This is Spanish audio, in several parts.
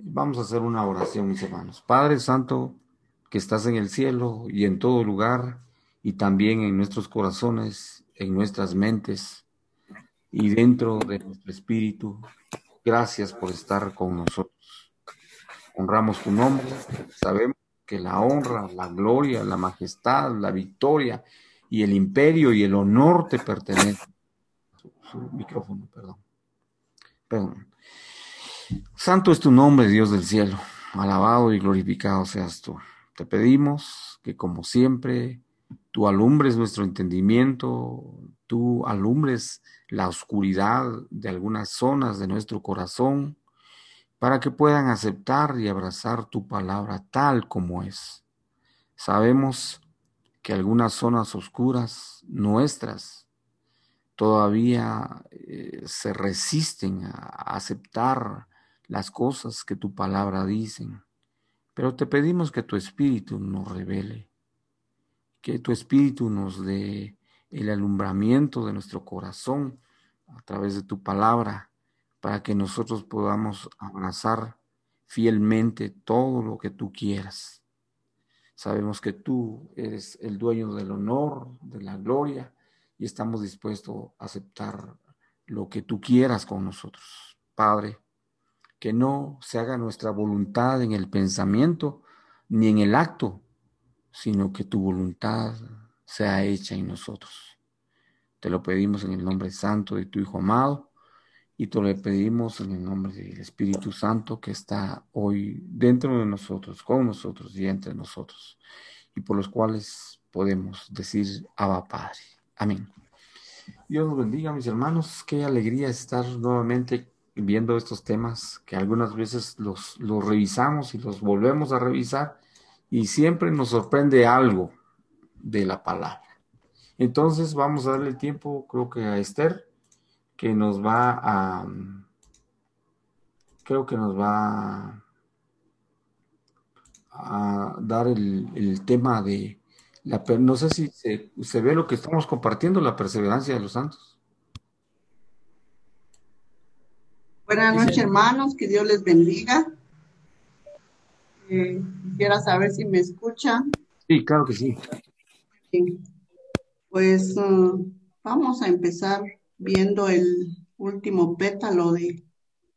Vamos a hacer una oración, mis hermanos. Padre Santo, que estás en el cielo y en todo lugar, y también en nuestros corazones, en nuestras mentes y dentro de nuestro espíritu, gracias por estar con nosotros. Honramos tu nombre, sabemos que la honra, la gloria, la majestad, la victoria y el imperio y el honor te pertenecen. Su, micrófono, perdón. Perdón. Santo es tu nombre, Dios del cielo. Alabado y glorificado seas tú. Te pedimos que como siempre tú alumbres nuestro entendimiento, tú alumbres la oscuridad de algunas zonas de nuestro corazón para que puedan aceptar y abrazar tu palabra tal como es. Sabemos que algunas zonas oscuras nuestras todavía eh, se resisten a aceptar las cosas que tu palabra dicen, pero te pedimos que tu espíritu nos revele, que tu espíritu nos dé el alumbramiento de nuestro corazón a través de tu palabra para que nosotros podamos abrazar fielmente todo lo que tú quieras. Sabemos que tú eres el dueño del honor, de la gloria, y estamos dispuestos a aceptar lo que tú quieras con nosotros. Padre, que no se haga nuestra voluntad en el pensamiento ni en el acto, sino que tu voluntad sea hecha en nosotros. Te lo pedimos en el nombre santo de tu Hijo amado y te lo pedimos en el nombre del Espíritu Santo que está hoy dentro de nosotros, con nosotros y entre nosotros, y por los cuales podemos decir Abba Padre. Amén. Dios nos bendiga, mis hermanos. Qué alegría estar nuevamente viendo estos temas que algunas veces los, los revisamos y los volvemos a revisar y siempre nos sorprende algo de la palabra. Entonces vamos a darle tiempo, creo que a Esther, que nos va a, creo que nos va a dar el, tema de la, no sé si se, ve lo que estamos compartiendo, la perseverancia de los santos. Buenas noches, hermanos, que Dios les bendiga. Eh, quisiera saber si me escuchan. Sí, claro que sí. Pues uh, vamos a empezar viendo el último pétalo de,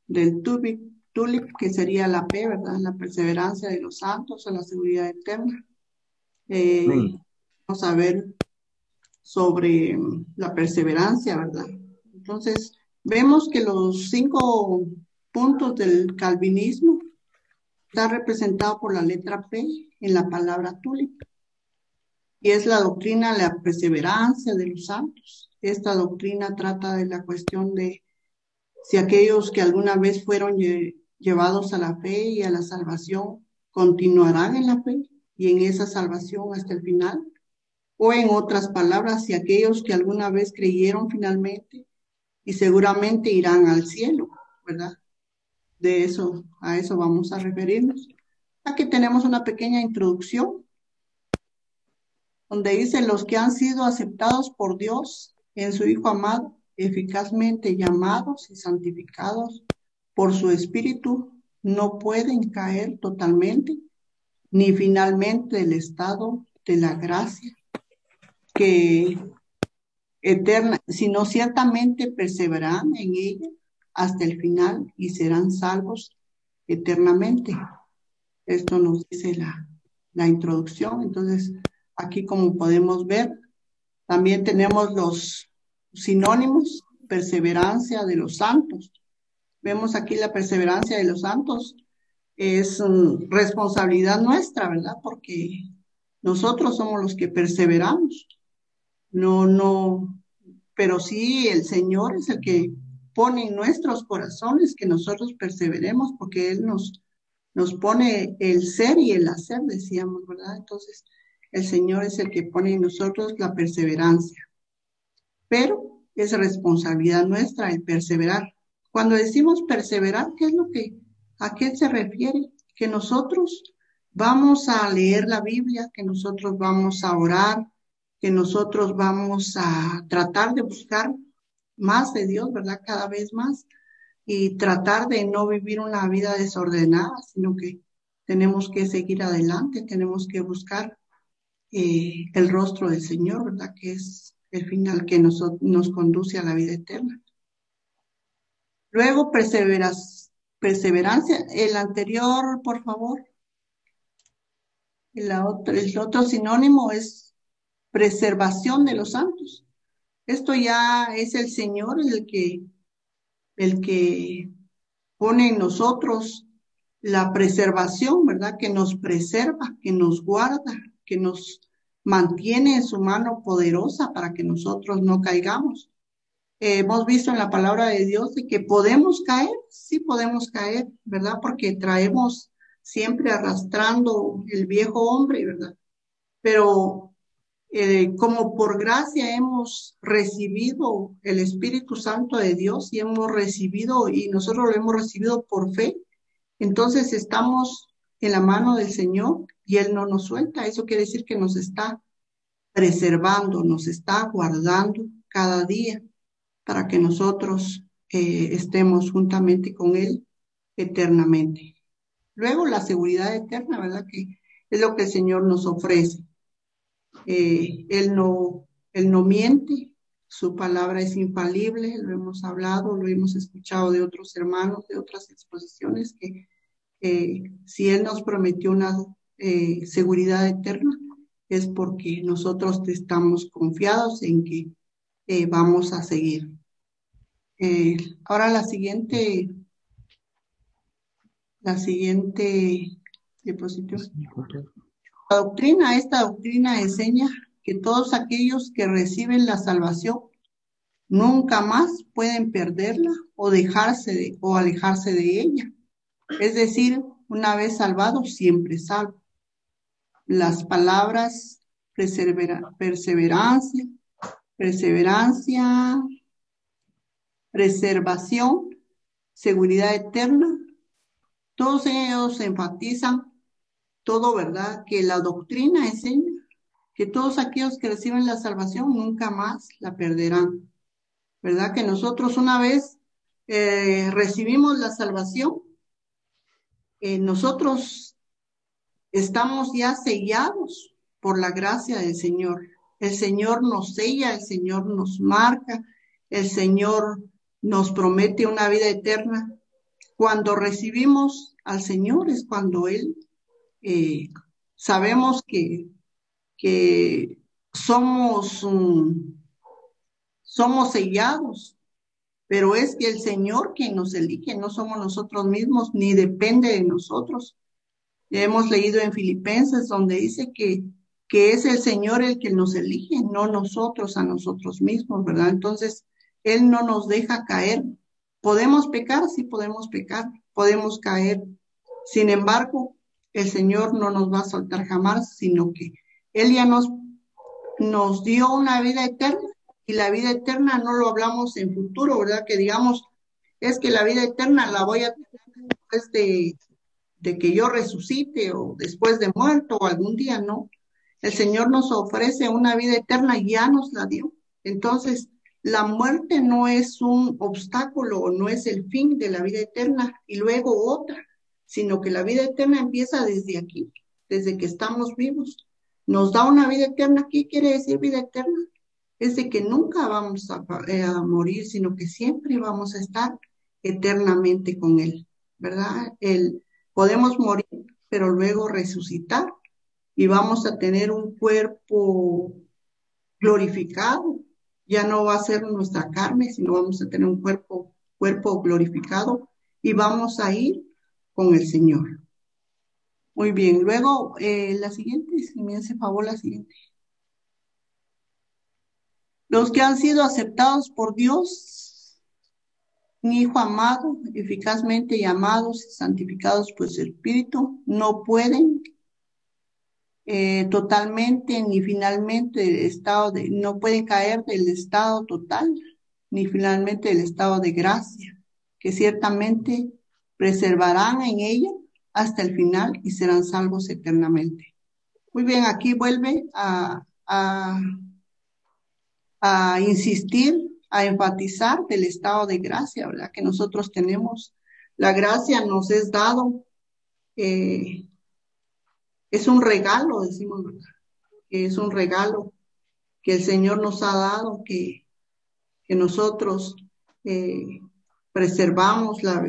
del tulip, que sería la P, ¿verdad? La perseverancia de los santos o la seguridad eterna. Eh, vamos a ver sobre la perseverancia, ¿verdad? Entonces, vemos que los cinco puntos del calvinismo están representados por la letra P en la palabra tulip. Y es la doctrina de la perseverancia de los santos. Esta doctrina trata de la cuestión de si aquellos que alguna vez fueron llevados a la fe y a la salvación continuarán en la fe y en esa salvación hasta el final. O en otras palabras, si aquellos que alguna vez creyeron finalmente y seguramente irán al cielo, ¿verdad? De eso, a eso vamos a referirnos. Aquí tenemos una pequeña introducción donde dice los que han sido aceptados por Dios en su Hijo amado, eficazmente llamados y santificados por su Espíritu, no pueden caer totalmente ni finalmente del estado de la gracia que eterna, sino ciertamente perseverarán en ella hasta el final y serán salvos eternamente. Esto nos dice la, la introducción. Entonces, aquí como podemos ver, también tenemos los sinónimos, perseverancia de los santos. Vemos aquí la perseverancia de los santos. Es mm, responsabilidad nuestra, ¿verdad? Porque nosotros somos los que perseveramos. No, no, pero sí el Señor es el que pone en nuestros corazones que nosotros perseveremos porque Él nos, nos pone el ser y el hacer, decíamos, ¿verdad? Entonces, el Señor es el que pone en nosotros la perseverancia. Pero es responsabilidad nuestra el perseverar. Cuando decimos perseverar, ¿qué es lo que, a qué se refiere? Que nosotros vamos a leer la Biblia, que nosotros vamos a orar, que nosotros vamos a tratar de buscar más de Dios, ¿verdad? Cada vez más. y tratar de no vivir una vida desordenada, sino que tenemos que seguir adelante, tenemos que buscar eh, el rostro del Señor, ¿verdad? Que es el final que nos, nos conduce a la vida eterna. Luego, perseveras, perseverancia. El anterior, por favor. El otro, el otro sinónimo es preservación de los santos. Esto ya es el Señor el que, el que pone en nosotros la preservación, ¿verdad? Que nos preserva, que nos guarda, que nos mantiene en su mano poderosa para que nosotros no caigamos. hemos visto en la palabra de Dios de que podemos caer, sí podemos caer, ¿verdad? Porque traemos siempre arrastrando el viejo hombre, ¿verdad? Pero eh, como por gracia hemos recibido el Espíritu Santo de Dios y hemos recibido, y nosotros lo hemos recibido por fe, entonces estamos en la mano del Señor y Él no nos suelta. Eso quiere decir que nos está preservando, nos está guardando cada día para que nosotros eh, estemos juntamente con Él eternamente. Luego la seguridad eterna, ¿verdad? Que es lo que el Señor nos ofrece. Eh, él, no, él no miente, su palabra es infalible, lo hemos hablado, lo hemos escuchado de otros hermanos, de otras exposiciones, que si Él nos prometió una eh, seguridad eterna, es porque nosotros estamos confiados en que eh, vamos a seguir. Ahora la siguiente, la siguiente diapositiva. La doctrina, esta doctrina enseña que todos aquellos que reciben la salvación nunca más pueden perderla o dejarse de, o alejarse de ella es decir, una vez salvado, siempre salvo. Las palabras perseverancia, perseverancia, preservación, seguridad eterna, todos ellos enfatizan todo, ¿verdad? Que la doctrina enseña que todos aquellos que reciben la salvación nunca más la perderán. ¿Verdad? Que nosotros una vez eh, recibimos la salvación, eh, nosotros estamos ya sellados por la gracia del Señor. El Señor nos sella, el Señor nos marca, el Señor nos promete una vida eterna. Cuando recibimos al Señor es cuando Él eh, sabemos que, que somos, somos sellados pero es que el Señor quien nos elige, no somos nosotros mismos, ni depende de nosotros. Ya hemos leído en Filipenses donde dice que, que es el Señor el que nos elige, no nosotros a nosotros mismos, ¿verdad? Entonces, Él no nos deja caer. ¿Podemos pecar? Sí, podemos pecar, podemos caer. Sin embargo, el Señor no nos va a soltar jamás, sino que Él ya nos, nos dio una vida eterna y la vida eterna no lo hablamos en futuro, ¿verdad? Que digamos, es que la vida eterna la voy a tener después de, de que yo resucite o después de muerto o algún día, ¿no? El Señor nos ofrece una vida eterna y ya nos la dio. Entonces, la muerte no es un obstáculo o no es el fin de la vida eterna y luego otra, sino que la vida eterna empieza desde aquí, desde que estamos vivos. Nos da una vida eterna. ¿Qué quiere decir vida eterna? es de que nunca vamos eh, a, morir, sino que siempre vamos a estar eternamente con Él, ¿verdad? El, podemos morir, pero luego resucitar y vamos a tener un cuerpo glorificado. Ya no va a ser nuestra carne, sino vamos a tener un cuerpo, cuerpo glorificado y vamos a ir el Señor. Muy bien, luego eh, la siguiente, si me hace favor la siguiente. Los que han sido aceptados por Dios, mi Hijo amado, eficazmente llamados y santificados por su Espíritu, no pueden eh, totalmente ni finalmente el estado de, no pueden caer del estado total, ni finalmente del estado de gracia, que ciertamente preservarán en ella hasta el final y serán salvos eternamente. Muy bien, aquí vuelve a insistir a enfatizar del estado de gracia, ¿verdad? Que nosotros tenemos. La gracia nos es dado, eh, es un regalo, decimos, ¿verdad? es un regalo que el Señor nos ha dado, que, que nosotros eh, preservamos, la,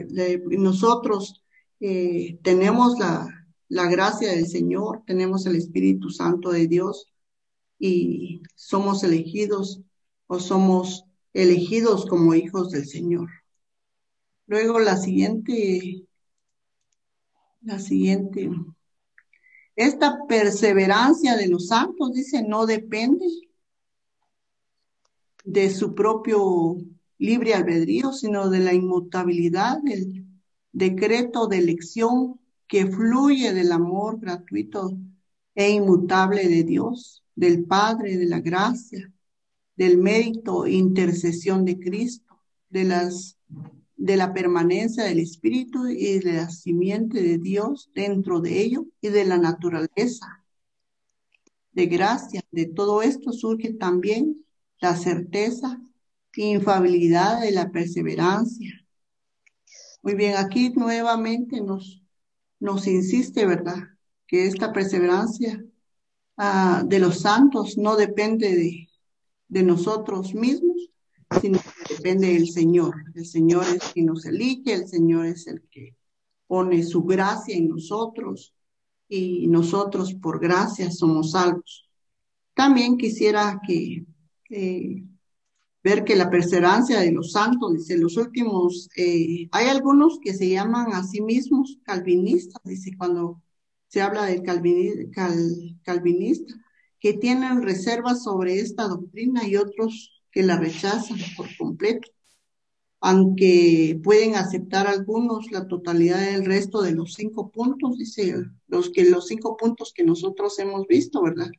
nosotros eh, tenemos la, la gracia del Señor, tenemos el Espíritu Santo de Dios y somos elegidos o somos elegidos como hijos del Señor. Luego la siguiente, la siguiente, esta perseverancia de los santos, dice, no depende de su propio libre albedrío, sino de la inmutabilidad del decreto de elección que fluye del amor gratuito e inmutable de Dios, del Padre, de la gracia, del mérito e intercesión de Cristo, de las de la permanencia del Espíritu y de la simiente de Dios dentro de ello y de la naturaleza de gracia. De todo esto surge también la certeza infabilidad de la perseverancia. Muy bien, aquí nuevamente nos, nos insiste, ¿verdad? Que esta perseverancia ah, de los santos no depende de, de nosotros mismos, sino que depende del Señor. El Señor es quien nos elige, el Señor es el que pone su gracia en nosotros y nosotros por gracia somos salvos. También quisiera que ver que la perseverancia de los santos, dice, los últimos, eh, hay algunos que se llaman a sí mismos calvinistas, dice, cuando se habla del calvinista, que tienen reservas sobre esta doctrina y otros que la rechazan por completo, aunque pueden aceptar algunos la totalidad del resto de los cinco puntos, dice, los que los cinco puntos que nosotros hemos visto, ¿verdad?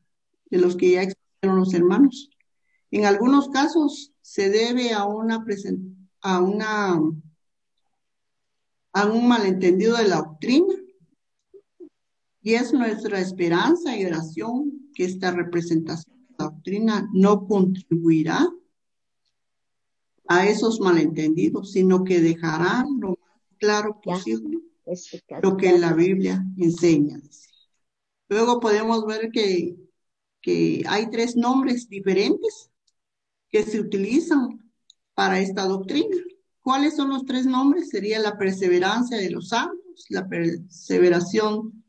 De los que ya explicaron los hermanos. En algunos casos se debe a una a una a un malentendido de la doctrina. Y es nuestra esperanza y oración que esta representación de la doctrina no contribuirá a esos malentendidos, sino que dejará lo más claro posible lo que la Biblia enseña. Luego podemos ver que, que hay tres nombres diferentes que se utilizan para esta doctrina. ¿Cuáles son los tres nombres? Sería la perseverancia de los santos, la perseveración,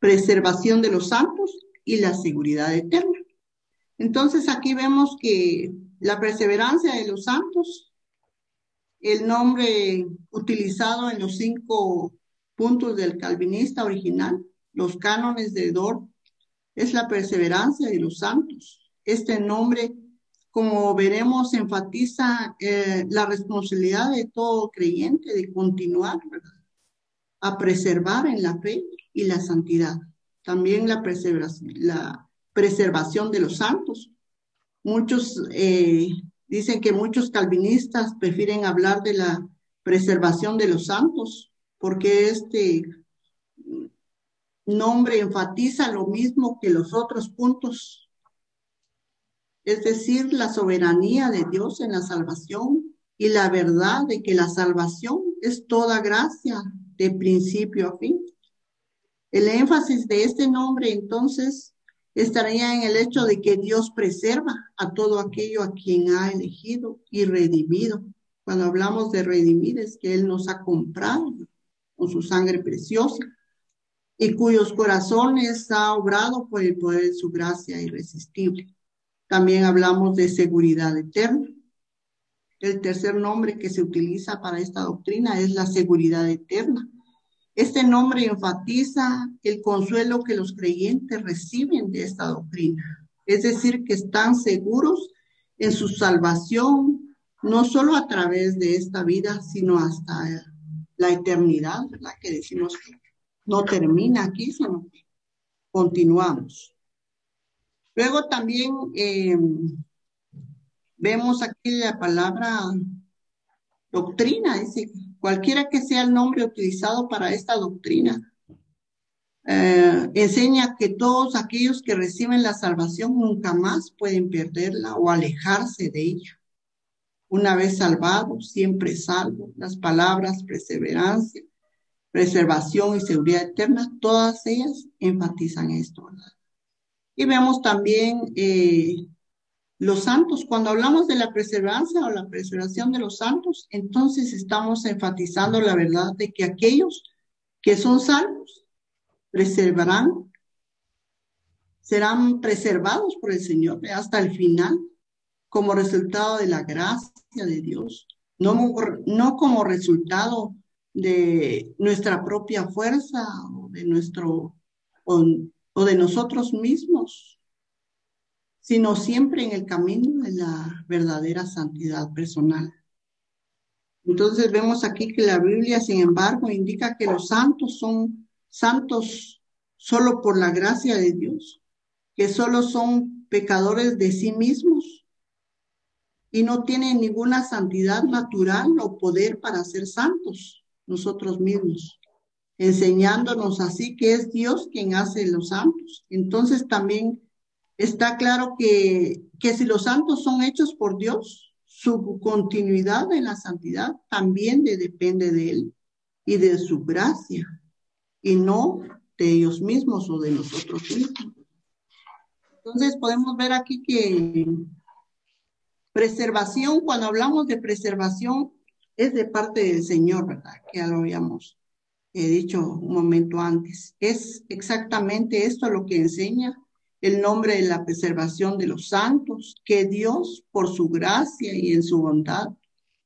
preservación de los santos y la seguridad eterna. Entonces aquí vemos que la perseverancia de los santos, el nombre utilizado en los cinco puntos del calvinista original, los cánones de Dort, es la perseverancia de los santos. Este nombre como veremos, enfatiza eh, la responsabilidad de todo creyente de continuar a preservar en la fe y la santidad. También la preservación, la preservación de los santos. Muchos eh, dicen que muchos calvinistas prefieren hablar de la preservación de los santos porque este nombre enfatiza lo mismo que los otros puntos es decir, la soberanía de Dios en la salvación y la verdad de que la salvación es toda gracia de principio a fin. El énfasis de este nombre entonces estaría en el hecho de que Dios preserva a todo aquello a quien ha elegido y redimido. Cuando hablamos de redimir es que Él nos ha comprado con su sangre preciosa y cuyos corazones ha obrado por el poder de su gracia irresistible. También hablamos de seguridad eterna. El tercer nombre que se utiliza para esta doctrina es la seguridad eterna. Este nombre enfatiza el consuelo que los creyentes reciben de esta doctrina, es decir, que están seguros en su salvación, no solo a través de esta vida, sino hasta la eternidad, ¿verdad? Que decimos que no termina aquí, sino que continuamos. Luego también eh, vemos aquí la palabra doctrina, dice, cualquiera que sea el nombre utilizado para esta doctrina, eh, enseña que todos aquellos que reciben la salvación nunca más pueden perderla o alejarse de ella. una vez salvado, siempre salvo. Las palabras perseverancia, preservación y seguridad eterna, todas ellas enfatizan esto, ¿verdad? Y vemos también eh, los santos. Cuando hablamos de la preservancia o la preservación de los santos, entonces estamos enfatizando la verdad de que aquellos que son salvos preservarán, serán preservados por el Señor hasta el final como resultado de la gracia de Dios, no, no como resultado de nuestra propia fuerza o de nuestro de nosotros mismos, sino siempre en el camino de la verdadera santidad personal. Entonces vemos aquí que la Biblia, sin embargo, indica que los santos son santos solo por la gracia de Dios, que solo son pecadores de sí mismos y no tienen ninguna santidad natural o poder para ser santos nosotros mismos, enseñándonos así que es Dios quien hace los santos. Entonces también está claro que, que si los santos son hechos por Dios, su continuidad en la santidad también depende de Él y de su gracia, y no de ellos mismos o de nosotros mismos. Entonces podemos ver aquí que preservación, cuando hablamos de preservación, es de parte del Señor, ¿verdad? Que ya lo habíamos he dicho un momento antes. Es exactamente esto lo que enseña el nombre de la preservación de los santos, que Dios, por su gracia y en su bondad,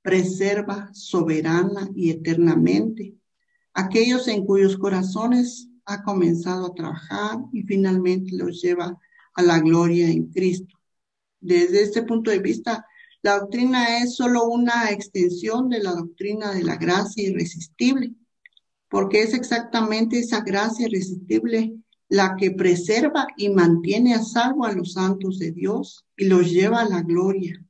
preserva soberana y eternamente aquellos en cuyos corazones ha comenzado a trabajar y finalmente los lleva a la gloria en Cristo. Desde este punto de vista, la doctrina es solo una extensión de la doctrina de la gracia irresistible porque es exactamente esa gracia irresistible la que preserva y mantiene a salvo a los santos de Dios y los lleva a la gloria.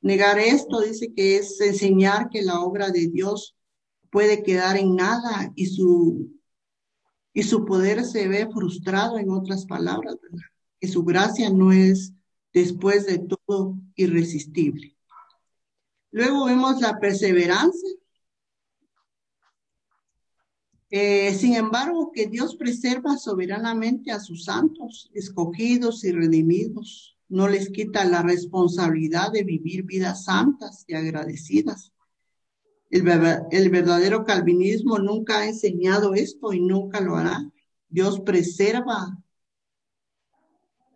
Negar esto dice que es enseñar que la obra de Dios puede quedar en nada y su, y su poder se ve frustrado en otras palabras, que su gracia no es después de todo irresistible. Luego vemos la perseverancia, eh, sin embargo, que Dios preserva soberanamente a sus santos, escogidos y redimidos, no les quita la responsabilidad de vivir vidas santas y agradecidas. El, verdadero calvinismo nunca ha enseñado esto y nunca lo hará. Dios preserva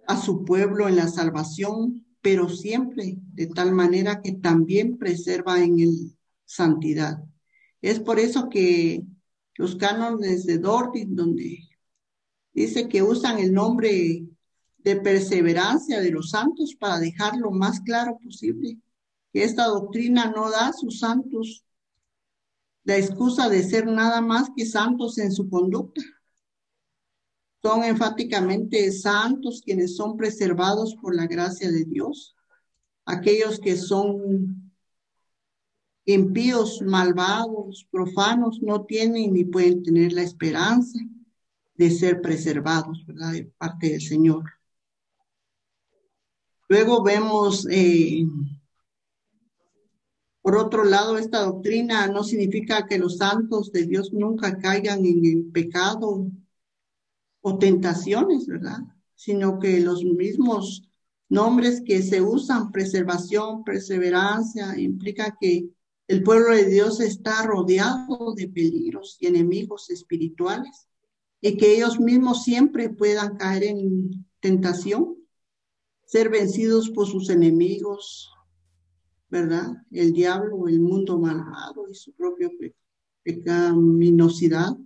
a su pueblo en la salvación, pero siempre de tal manera que también preserva en el santidad. Es por eso que los cánones de Dordin, donde dice que usan el nombre de perseverancia de los santos para dejar lo más claro posible, que esta doctrina no da a sus santos la excusa de ser nada más que santos en su conducta. Son enfáticamente santos quienes son preservados por la gracia de Dios, aquellos que son impíos, malvados, profanos, no tienen ni pueden tener la esperanza de ser preservados, ¿verdad? De parte del Señor. Luego vemos, eh, por otro lado, esta doctrina no significa que los santos de Dios nunca caigan en pecado o tentaciones, ¿verdad? Sino que los mismos nombres que se usan, preservación, perseverancia, implica que el pueblo de Dios está rodeado de peligros y enemigos espirituales y que ellos mismos siempre puedan caer en tentación, ser vencidos por sus enemigos, ¿verdad? El diablo, el mundo malvado y su propia pecaminosidad.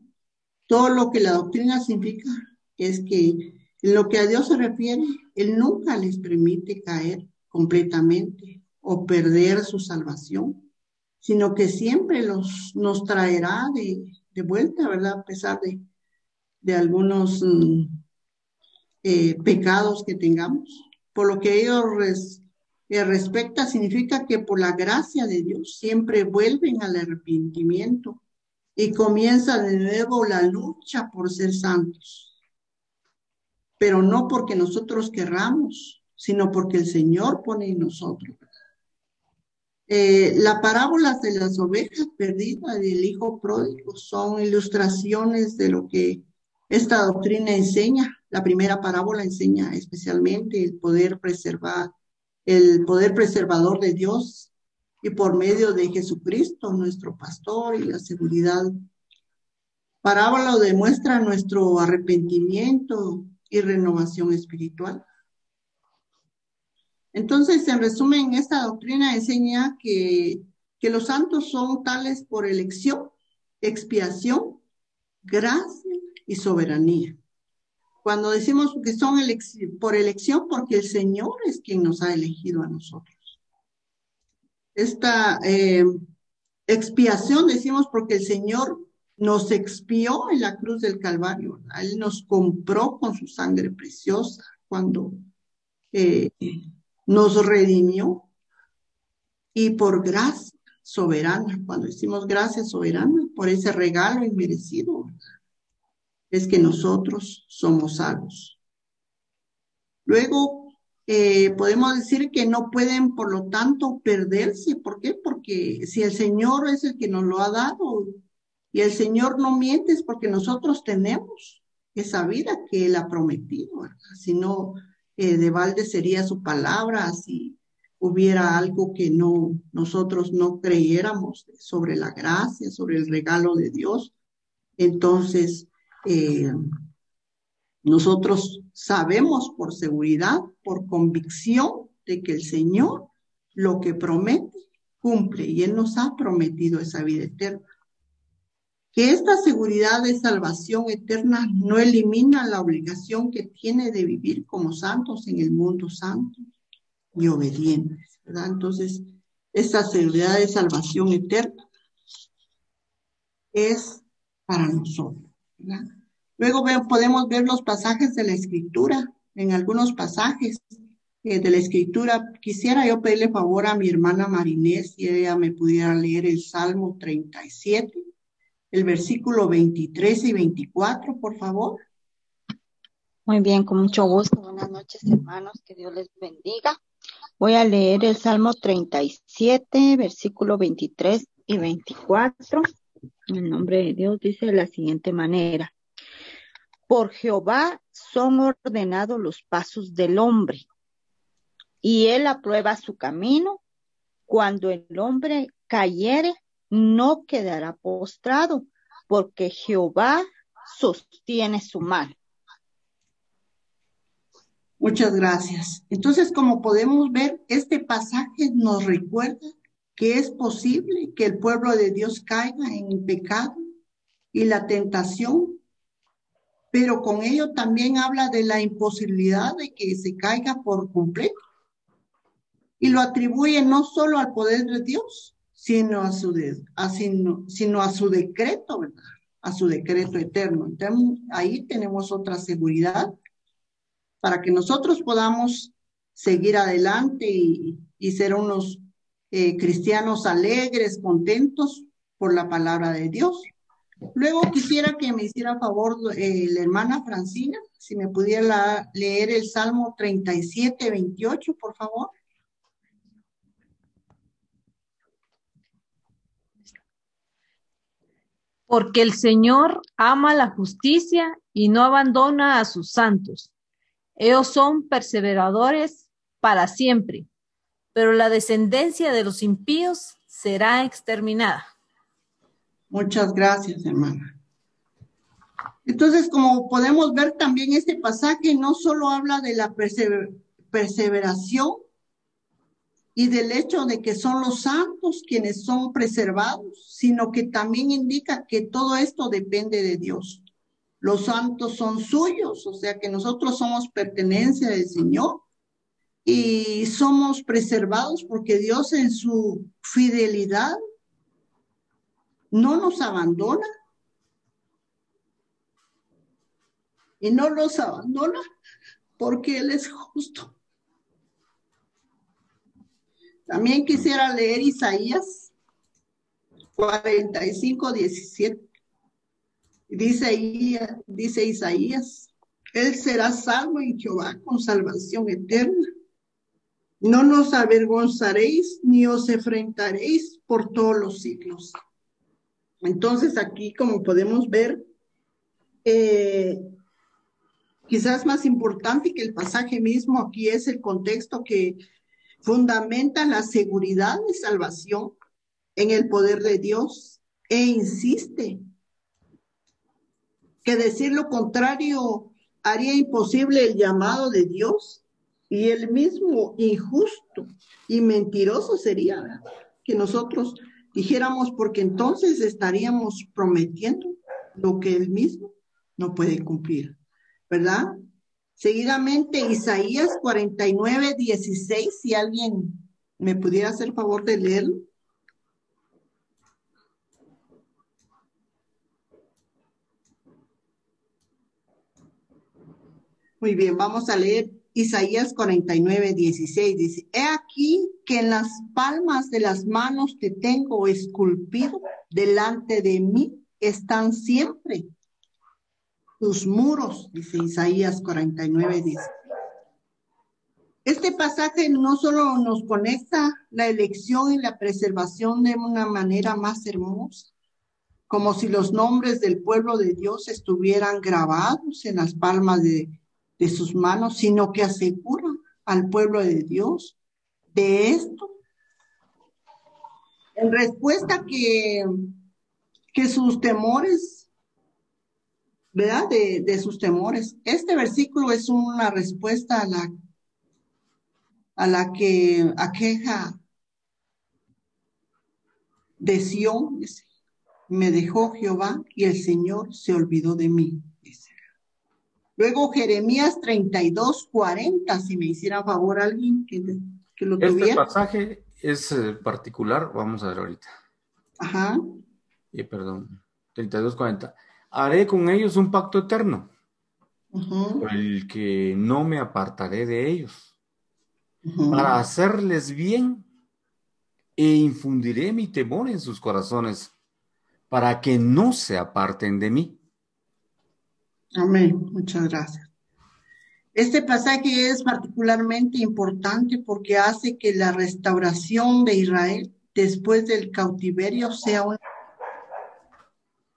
Todo lo que la doctrina significa es que en lo que a Dios se refiere, Él nunca les permite caer completamente o perder su salvación sino que siempre los, nos traerá de, vuelta, ¿verdad? A pesar de, de algunos mm, eh, pecados que tengamos. Por lo que ellos eh, respecta, significa que por la gracia de Dios siempre vuelven al arrepentimiento y comienza de nuevo la lucha por ser santos. Pero no porque nosotros querramos, sino porque el Señor pone en nosotros Eh, las parábolas de las ovejas perdidas del hijo pródigo son ilustraciones de lo que esta doctrina enseña. La primera parábola enseña especialmente el poder preservar, el poder preservador de Dios y por medio de Jesucristo, nuestro pastor, y la seguridad. Parábola demuestra nuestro arrepentimiento y renovación espiritual. Entonces, en resumen, esta doctrina enseña que, que los santos son tales por elección, expiación, gracia y soberanía. Cuando decimos que son por elección, porque el Señor es quien nos ha elegido a nosotros. Esta eh, expiación decimos porque el Señor nos expió en la cruz del Calvario. Él nos compró con su sangre preciosa cuando eh, nos redimió. Y por gracia soberana, cuando decimos gracia soberana, por ese regalo inmerecido, es que nosotros somos salvos. Luego, eh, podemos decir que no pueden, por lo tanto, perderse. ¿Por qué? Porque si el Señor es el que nos lo ha dado y el Señor no miente es porque nosotros tenemos esa vida que Él ha prometido, ¿verdad? Si no, de balde sería su palabra, si hubiera algo que no, nosotros no creyéramos sobre la gracia, sobre el regalo de Dios. Entonces, eh, nosotros sabemos por seguridad, por convicción de que el Señor lo que promete, cumple y Él nos ha prometido esa vida eterna. Que esta seguridad de salvación eterna no elimina la obligación que tiene de vivir como santos en el mundo santo y obedientes, ¿verdad? Entonces, esta seguridad de salvación eterna es para nosotros. Luego podemos ver los pasajes de la escritura. En algunos pasajes eh, de la escritura, quisiera yo pedirle favor a mi hermana Marinés si ella me pudiera leer el Salmo 37, el versículo 23 y 24, por favor. Muy bien, con mucho gusto. Buenas noches, hermanos. Que Dios les bendiga. Voy a leer el Salmo 37, versículo 23 y 24. En nombre de Dios dice de la siguiente manera. Por Jehová son ordenados los pasos del hombre, y él aprueba su camino. Cuando el hombre cayere, no quedará postrado, porque Jehová sostiene su mano. Muchas gracias. Entonces, como podemos ver, este pasaje nos recuerda que es posible que el pueblo de Dios caiga en pecado y la tentación pero con ello también habla de la imposibilidad de que se caiga por completo. Y lo atribuye no solo al poder de Dios, sino a su, sino, a su decreto, ¿verdad? A su decreto eterno. Entonces, ahí tenemos otra seguridad para que nosotros podamos seguir adelante y, ser unos eh, cristianos alegres, contentos por la palabra de Dios. Luego quisiera que me hiciera favor eh, la hermana Francina, si me pudiera leer el Salmo 37, 28, por favor. Porque el Señor ama la justicia y no abandona a sus santos. Ellos son perseveradores para siempre, pero la descendencia de los impíos será exterminada. Muchas gracias, hermana. Entonces, como podemos ver también este pasaje no solo habla de la perseveración y del hecho de que son los santos quienes son preservados, sino que también indica que todo esto depende de Dios. Los santos son suyos, o sea que nosotros somos pertenencia del Señor y somos preservados porque Dios en su fidelidad no nos abandona. Y no los abandona porque Él es justo. También quisiera leer Isaías 45, 17. Dice, dice Isaías, Él será salvo en Jehová con salvación eterna. No nos avergonzaréis ni os enfrentaréis por todos los siglos. Entonces aquí, como podemos ver, eh, quizás más importante que el pasaje mismo, aquí es el contexto que fundamenta la seguridad de salvación en el poder de Dios e insiste que decir lo contrario haría imposible el llamado de Dios y el mismo injusto y mentiroso sería que nosotros dijéramos porque entonces estaríamos prometiendo lo que él mismo no puede cumplir, ¿verdad? Seguidamente, Isaías 49, 16, si alguien me pudiera hacer favor de leerlo. Muy bien, vamos a leer Isaías 49, 16. Dice, he aquí que en las palmas de las manos te tengo esculpido, delante de mí están siempre tus muros, dice Isaías 49, dice. Este pasaje no solo nos conecta la elección y la preservación de una manera más hermosa, como si los nombres del pueblo de Dios estuvieran grabados en las palmas de, de sus manos, sino que asegura al pueblo de Dios de esto. En respuesta que, que sus temores ¿verdad? De, sus temores. Este versículo es una respuesta a la, a la que aqueja de Sión, me dejó Jehová y el Señor se olvidó de mí. Luego Jeremías 32, 40, si me hiciera favor alguien que, que lo este tuviera. Este pasaje es eh, particular, vamos a ver ahorita. Ajá. Y perdón, 32, 40 haré con ellos un pacto eterno, por el que no me apartaré de ellos, para hacerles bien e infundiré mi temor en sus corazones, para que no se aparten de mí. Amén, muchas gracias. Este pasaje es particularmente importante porque hace que la restauración de Israel después del cautiverio sea una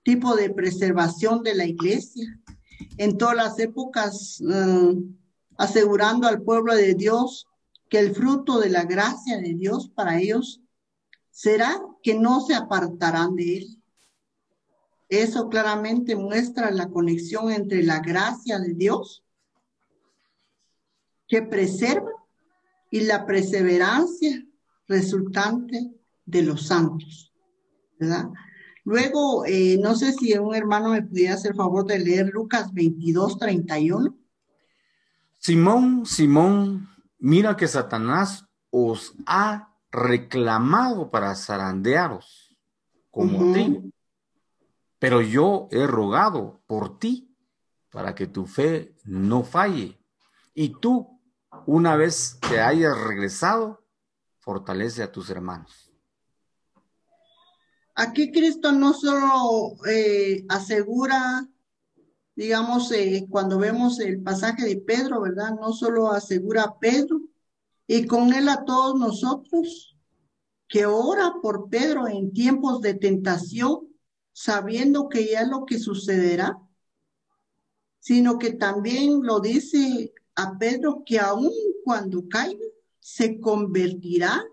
tipo de preservación de la iglesia en todas las épocas, eh, asegurando al pueblo de Dios que el fruto de la gracia de Dios para ellos será que no se apartarán de él. Eso claramente muestra la conexión entre la gracia de Dios que preserva y la perseverancia resultante de los santos, ¿verdad? Luego, eh, no sé si un hermano me pudiera hacer favor de leer Lucas 22, 31. Simón, Simón, mira que Satanás os ha reclamado para zarandearos como ti, pero yo he rogado por ti para que tu fe no falle. Y tú, una vez que hayas regresado, fortalece a tus hermanos. Aquí Cristo no solo eh, asegura, digamos, eh, cuando vemos el pasaje de Pedro, ¿verdad? No solo asegura a Pedro y con él a todos nosotros que ora por Pedro en tiempos de tentación, sabiendo que ya lo que sucederá, sino que también lo dice a Pedro que aun cuando caiga, se convertirá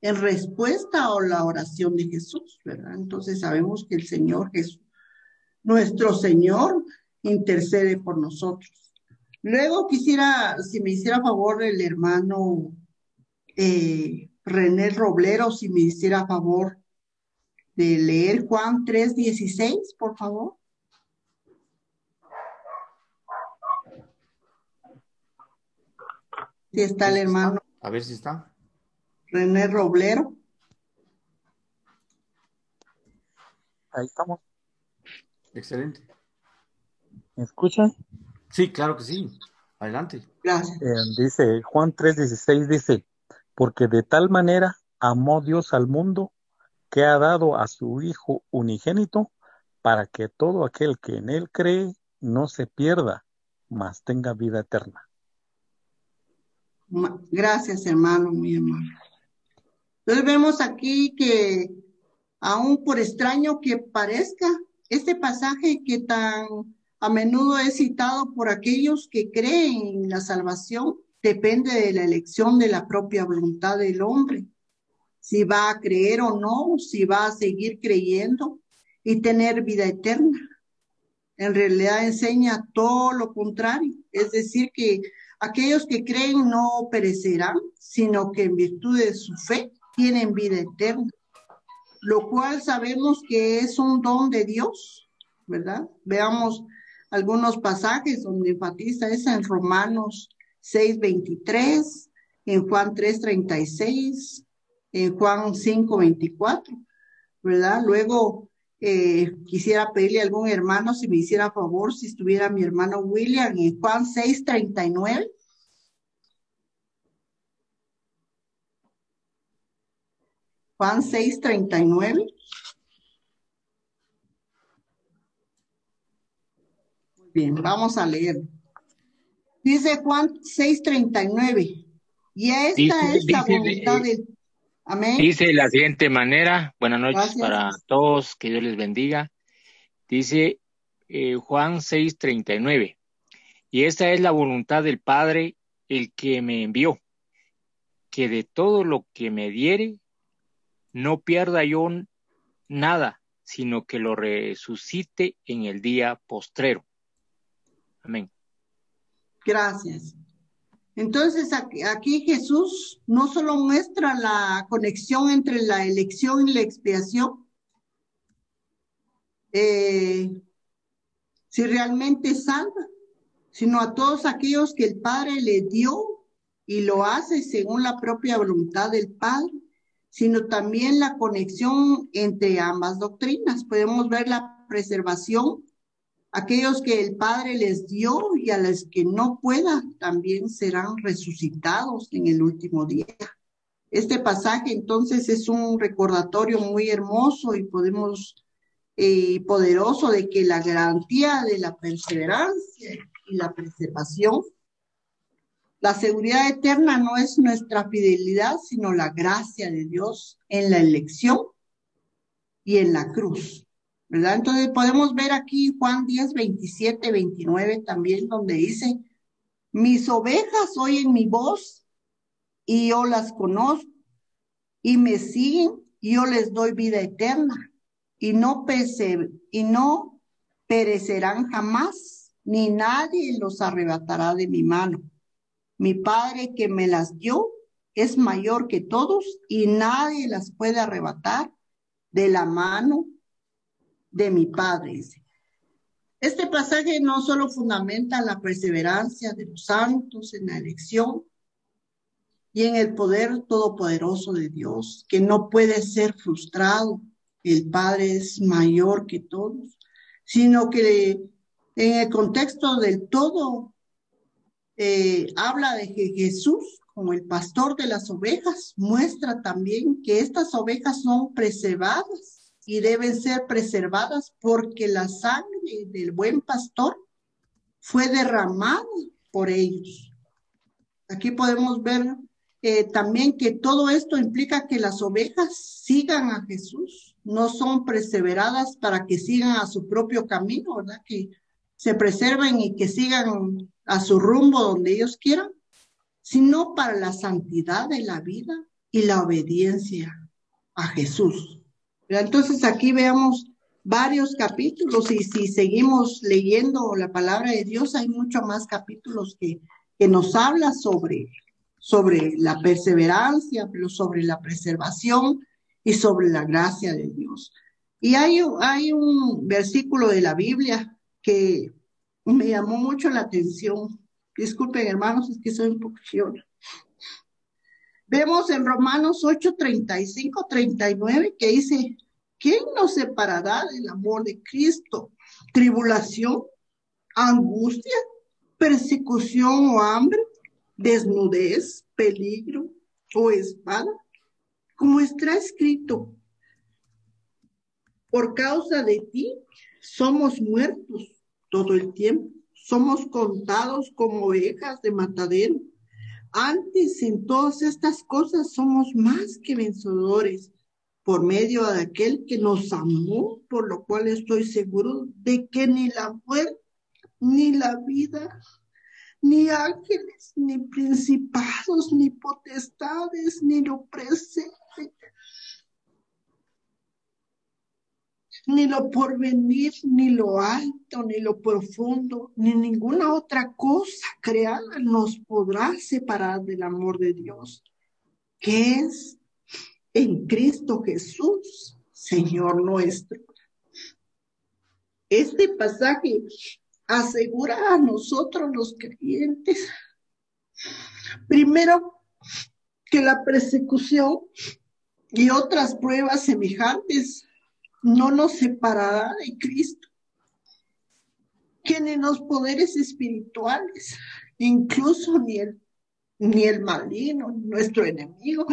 en respuesta a la oración de Jesús, ¿verdad? Entonces sabemos que el Señor Jesús, nuestro Señor, intercede por nosotros. Luego quisiera, si me hiciera favor el hermano eh, René Roblero, si me hiciera favor de leer Juan 3:16, por favor. Si está el hermano. A ver si está. René Roblero. Ahí estamos. Excelente. ¿Me escuchan? Sí, claro que sí. Adelante. Gracias. Eh, dice Juan 3:16, dice, porque de tal manera amó Dios al mundo que ha dado a su Hijo unigénito para que todo aquel que en él cree no se pierda, mas tenga vida eterna. Gracias, hermano, mi hermano. Entonces vemos aquí que, aún por extraño que parezca, este pasaje que tan a menudo es citado por aquellos que creen en la salvación, depende de la elección de la propia voluntad del hombre. Si va a creer o no, si va a seguir creyendo y tener vida eterna. En realidad enseña todo lo contrario, es decir, que aquellos que creen no perecerán, sino que en virtud de su fe tienen vida eterna, lo cual sabemos que es un don de Dios, ¿verdad? Veamos algunos pasajes donde enfatiza eso en Romanos 6:23, en Juan 3:36, en Juan 5:24, ¿verdad? Luego eh, quisiera pedirle a algún hermano si me hiciera favor, si estuviera mi hermano William en Juan 6:39. Juan 6:39. Muy bien, vamos a leer. Dice Juan 6:39. Y esta es la voluntad del... Amén. Dice de la siguiente manera, buenas noches para todos, que Dios les bendiga. Dice eh, Juan 6:39. Y esta es la voluntad del Padre, el que me envió, que de todo lo que me diere, no pierda yo nada, sino que lo resucite en el día postrero. Amén. Gracias. Entonces aquí, Jesús no solo muestra la conexión entre la elección y la expiación, eh, si realmente salva, sino a todos aquellos que el Padre le dio y lo hace según la propia voluntad del Padre sino también la conexión entre ambas doctrinas. Podemos ver la preservación, aquellos que el Padre les dio y a los que no puedan también serán resucitados en el último día. Este pasaje entonces es un recordatorio muy hermoso y podemos eh, poderoso de que la garantía de la perseverancia y la preservación la seguridad eterna no es nuestra fidelidad, sino la gracia de Dios en la elección y en la cruz. ¿Verdad? Entonces podemos ver aquí Juan 10, 27, 29 también, donde dice, mis ovejas oyen mi voz y yo las conozco y me siguen y yo les doy vida eterna y no, y no perecerán jamás, ni nadie los arrebatará de mi mano. Mi Padre que me las dio es mayor que todos y nadie las puede arrebatar de la mano de mi Padre. Este pasaje no solo fundamenta la perseverancia de los santos en la elección y en el poder todopoderoso de Dios, que no puede ser frustrado, el Padre es mayor que todos, sino que en el contexto del todo eh, habla de que Jesús, como el pastor de las ovejas, muestra también que estas ovejas son preservadas y deben ser preservadas porque la sangre del buen pastor fue derramada por ellos. Aquí podemos ver eh, también que todo esto implica que las ovejas sigan a Jesús, no son perseveradas para que sigan a su propio camino, ¿verdad? Que se preserven y que sigan a su rumbo donde ellos quieran, sino para la santidad de la vida y la obediencia a Jesús. Entonces aquí veamos varios capítulos y si seguimos leyendo la palabra de Dios, hay muchos más capítulos que, que nos habla sobre, sobre la perseverancia, sobre la preservación y sobre la gracia de Dios. Y hay, hay un versículo de la Biblia que me llamó mucho la atención. Disculpen, hermanos, es que soy un poco. Vemos en Romanos 8, 35, 39 que dice, ¿quién nos separará del amor de Cristo? ¿Tribulación? ¿Angustia? ¿Persecución o hambre? ¿Desnudez? ¿Peligro o espada? Como está escrito, por causa de ti somos muertos todo el tiempo. Somos contados como ovejas de matadero. Antes en todas estas cosas somos más que vencedores por medio de aquel que nos amó, por lo cual estoy seguro de que ni la muerte, ni la vida, ni ángeles, ni principados, ni potestades, ni lo presente, ni lo porvenir, ni lo alto, ni lo profundo, ni ninguna otra cosa creada nos podrá separar del amor de Dios, que es en Cristo Jesús, Señor nuestro. Este pasaje asegura a nosotros los creyentes, primero, que la persecución y otras pruebas semejantes no nos separará de Cristo, que ni los poderes espirituales, incluso ni el, ni el maligno, nuestro enemigo,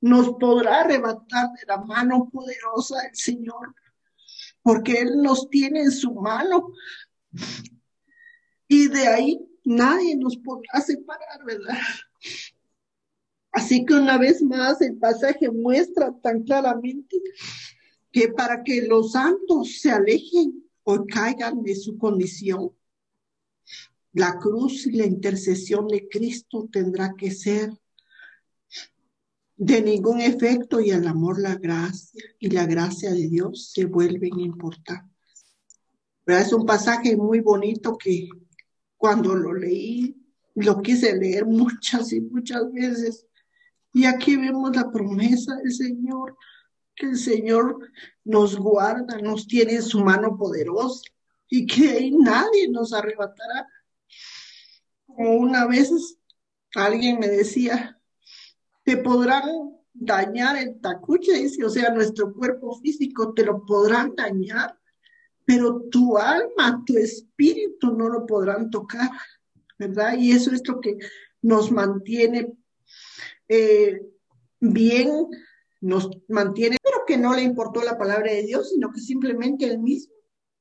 nos podrá arrebatar de la mano poderosa del Señor, porque Él nos tiene en su mano y de ahí nadie nos podrá separar, ¿verdad? Así que una vez más el pasaje muestra tan claramente que para que los santos se alejen o caigan de su condición, la cruz y la intercesión de Cristo tendrá que ser de ningún efecto y el amor, la gracia y la gracia de Dios se vuelven importantes. Pero es un pasaje muy bonito que cuando lo leí, lo quise leer muchas y muchas veces. Y aquí vemos la promesa del Señor, el Señor nos guarda, nos tiene en su mano poderosa y que nadie nos arrebatará. Como una vez alguien me decía, te podrán dañar el tacuche, dice, o sea, nuestro cuerpo físico te lo podrán dañar, pero tu alma, tu espíritu no lo podrán tocar, ¿verdad? Y eso es lo que nos mantiene eh, bien, nos mantiene, que no le importó la palabra de Dios, sino que simplemente él mismo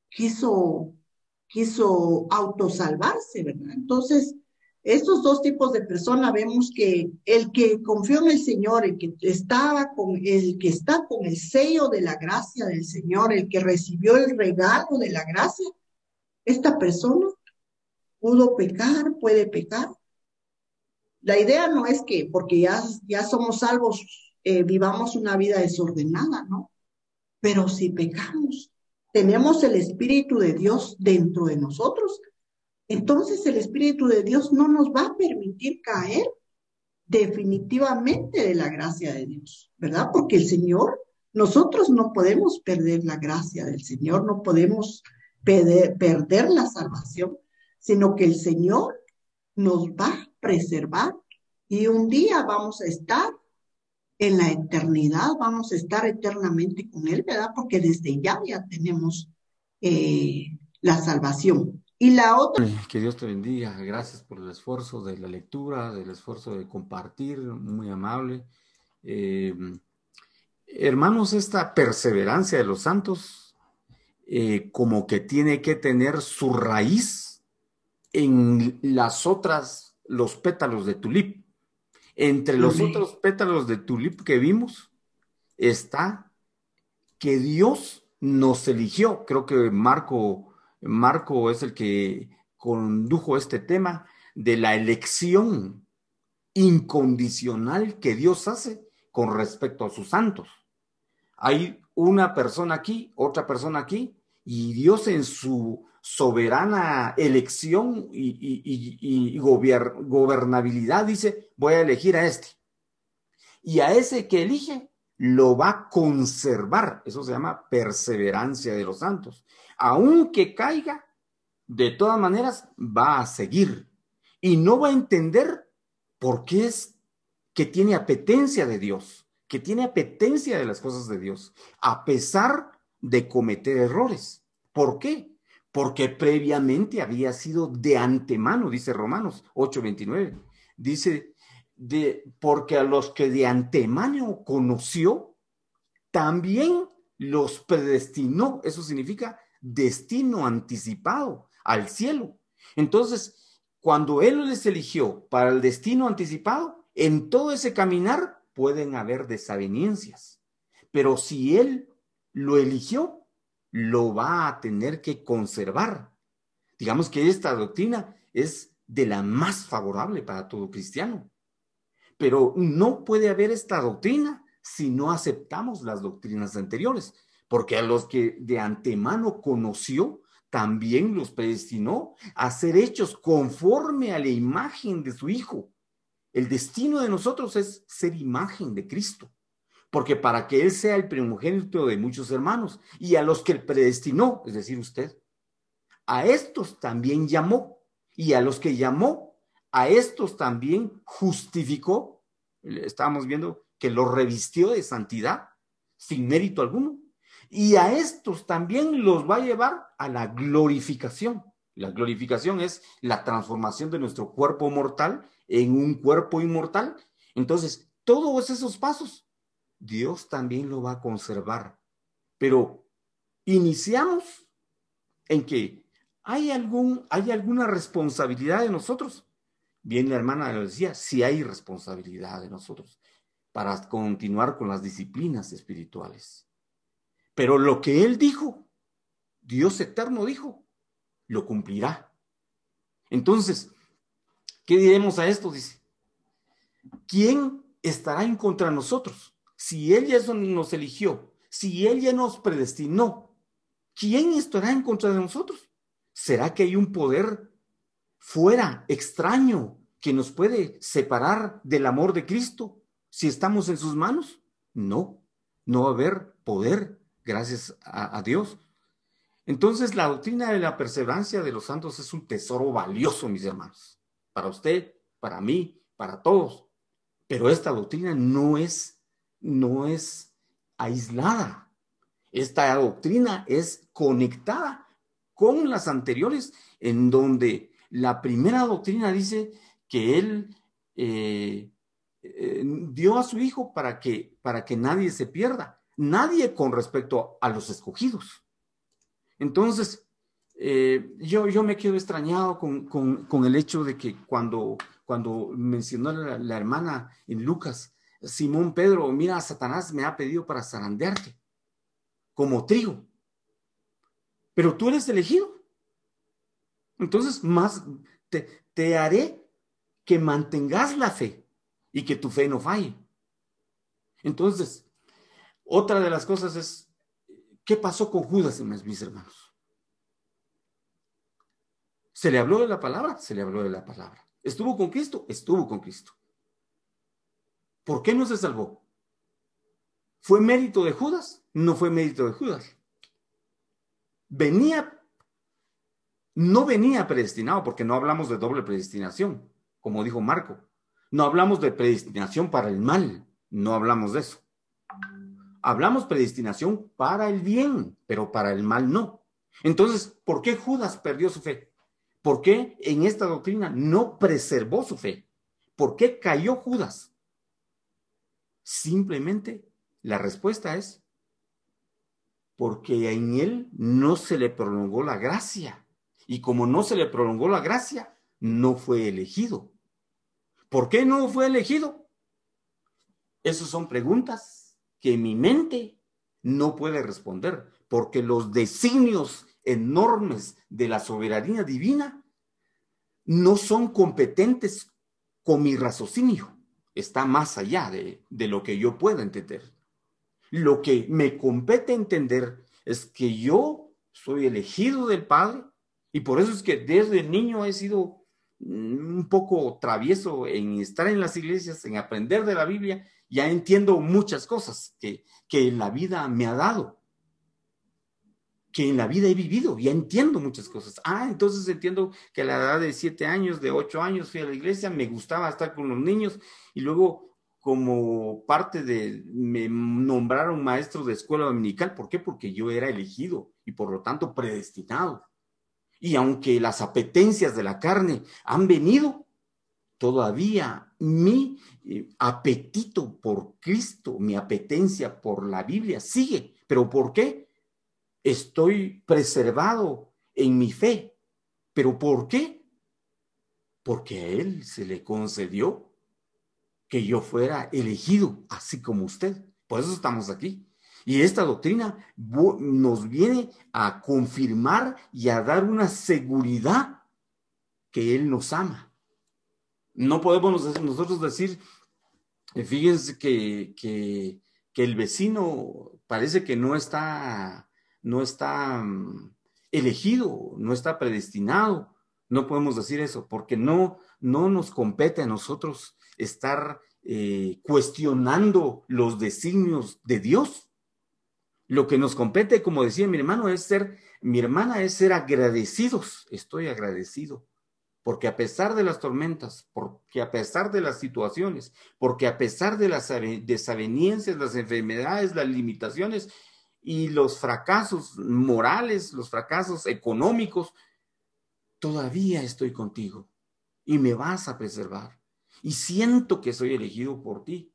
quiso, quiso autosalvarse, ¿verdad? Entonces, estos dos tipos de personas vemos que el que confió en el Señor, el que estaba con el que está con el sello de la gracia del Señor, el que recibió el regalo de la gracia, esta persona pudo pecar, puede pecar. La idea no es que porque ya, ya somos salvos eh, vivamos una vida desordenada, ¿no? Pero si pecamos, tenemos el Espíritu de Dios dentro de nosotros entonces el Espíritu de Dios no nos va a permitir caer definitivamente de la gracia de Dios, ¿verdad? Porque el Señor, nosotros no podemos perder la gracia del Señor, no podemos perder, la salvación, sino que el Señor nos va a preservar y un día vamos a estar en la eternidad, vamos a estar eternamente con Él, ¿verdad? Porque desde ya ya tenemos eh, la salvación. Y la otra. Que Dios te bendiga. Gracias por el esfuerzo de la lectura, del esfuerzo de compartir, muy amable. Eh, hermanos, esta perseverancia de los santos, eh, como que tiene que tener su raíz en las otras, los pétalos de tulip. Entre los otros pétalos de tulip que vimos está que Dios nos eligió. Creo que Marco Marco es el que condujo este tema de la elección incondicional que Dios hace con respecto a sus santos. Hay una persona aquí, otra persona aquí, y Dios en su soberana elección y, gobernabilidad dice, voy a elegir a este. Y a ese que elige lo va a conservar. Eso se llama perseverancia de los santos aunque caiga, de todas maneras va a seguir y no va a entender por qué es que tiene apetencia de Dios, que tiene apetencia de las cosas de Dios, a pesar de cometer errores. ¿Por qué? Porque previamente había sido de antemano, dice Romanos 8:29. Dice, de, porque a los que de antemano conoció, también los predestinó. Eso significa destino anticipado al cielo. Entonces, cuando Él les eligió para el destino anticipado, en todo ese caminar pueden haber desavenencias. Pero si Él lo eligió, lo va a tener que conservar. Digamos que esta doctrina es de la más favorable para todo cristiano. Pero no puede haber esta doctrina si no aceptamos las doctrinas anteriores, porque a los que de antemano conoció, también los predestinó a ser hechos conforme a la imagen de su Hijo. El destino de nosotros es ser imagen de Cristo, porque para que Él sea el primogénito de muchos hermanos y a los que predestinó, es decir, usted, a estos también llamó y a los que llamó, a estos también justificó. Estábamos viendo que los revistió de santidad sin mérito alguno y a estos también los va a llevar a la glorificación. La glorificación es la transformación de nuestro cuerpo mortal en un cuerpo inmortal. Entonces, todos esos pasos, Dios también lo va a conservar. Pero iniciamos en que hay, algún, hay alguna responsabilidad de nosotros. Bien, la hermana lo decía, si hay responsabilidad de nosotros para continuar con las disciplinas espirituales. Pero lo que Él dijo, Dios eterno dijo, lo cumplirá. Entonces, ¿qué diremos a esto? Dice, ¿quién estará en contra de nosotros? Si Él ya nos eligió, si Él ya nos predestinó, ¿quién estará en contra de nosotros? ¿Será que hay un poder fuera, extraño, que nos puede separar del amor de Cristo si estamos en sus manos? No, no va a haber poder gracias a, Dios. Entonces, la doctrina de la perseverancia de los santos es un tesoro valioso, mis hermanos, para usted, para mí, para todos. Pero esta doctrina no es, no es aislada. Esta doctrina es conectada con las anteriores, en donde la primera doctrina dice que él eh, eh, dio a su hijo para que, para que nadie se pierda nadie con respecto a los escogidos. Entonces, eh, yo, yo me quedo extrañado con, el hecho de que cuando, cuando mencionó la, hermana en Lucas, Simón Pedro, mira, Satanás me ha pedido para zarandearte como trigo, pero tú eres elegido. Entonces, más te, te haré que mantengas la fe y que tu fe no falle. Entonces, otra de las cosas es, ¿qué pasó con Judas, mis hermanos? ¿Se le habló de la palabra? Se le habló de la palabra. ¿Estuvo con Cristo? Estuvo con Cristo. ¿Por qué no se salvó? ¿Fue mérito de Judas? No fue mérito de Judas. Venía, no venía predestinado, porque no hablamos de doble predestinación, como dijo Marco. No hablamos de predestinación para el mal, no hablamos de eso hablamos predestinación para el bien, pero para el mal no. Entonces, ¿por qué Judas perdió su fe? ¿Por qué en esta doctrina no preservó su fe? ¿Por qué cayó Judas? Simplemente la respuesta es porque en él no se le prolongó la gracia. Y como no se le prolongó la gracia, no fue elegido. ¿Por qué no fue elegido? Esas son preguntas que mi mente no puede responder, porque los designios enormes de la soberanía divina no son competentes con mi raciocinio, está más allá de, de lo que yo pueda entender. Lo que me compete entender es que yo soy elegido del Padre y por eso es que desde niño he sido un poco travieso en estar en las iglesias, en aprender de la Biblia ya entiendo muchas cosas que, que la vida me ha dado, que en la vida he vivido, ya entiendo muchas cosas. Ah, entonces entiendo que a la edad de siete años, de ocho años fui a la iglesia, me gustaba estar con los niños y luego como parte de, me nombraron maestro de escuela dominical. ¿Por qué? Porque yo era elegido y por lo tanto predestinado. Y aunque las apetencias de la carne han venido, todavía mi eh, apetito por Cristo, mi apetencia por la Biblia sigue. ¿Pero por qué? Estoy preservado en mi fe. ¿Pero por qué? porque a él se le concedió que yo fuera elegido, así como usted. Por eso estamos aquí. Y esta doctrina nos viene a confirmar y a dar una seguridad que Él nos ama. No podemos nosotros decir, fíjense que, que el vecino parece que no está, no está mm, elegido, no está predestinado. No podemos decir eso porque no, no nos compete a nosotros estar eh, cuestionando los designios de Dios. Lo que nos compete, como decía mi hermano, es ser, mi hermana es ser agradecidos. Estoy agradecido. Porque a pesar de las tormentas, porque a pesar de las situaciones, porque a pesar de las desavenencias, las enfermedades, las limitaciones y los fracasos morales, los fracasos económicos, todavía estoy contigo y me vas a preservar y siento que soy elegido por ti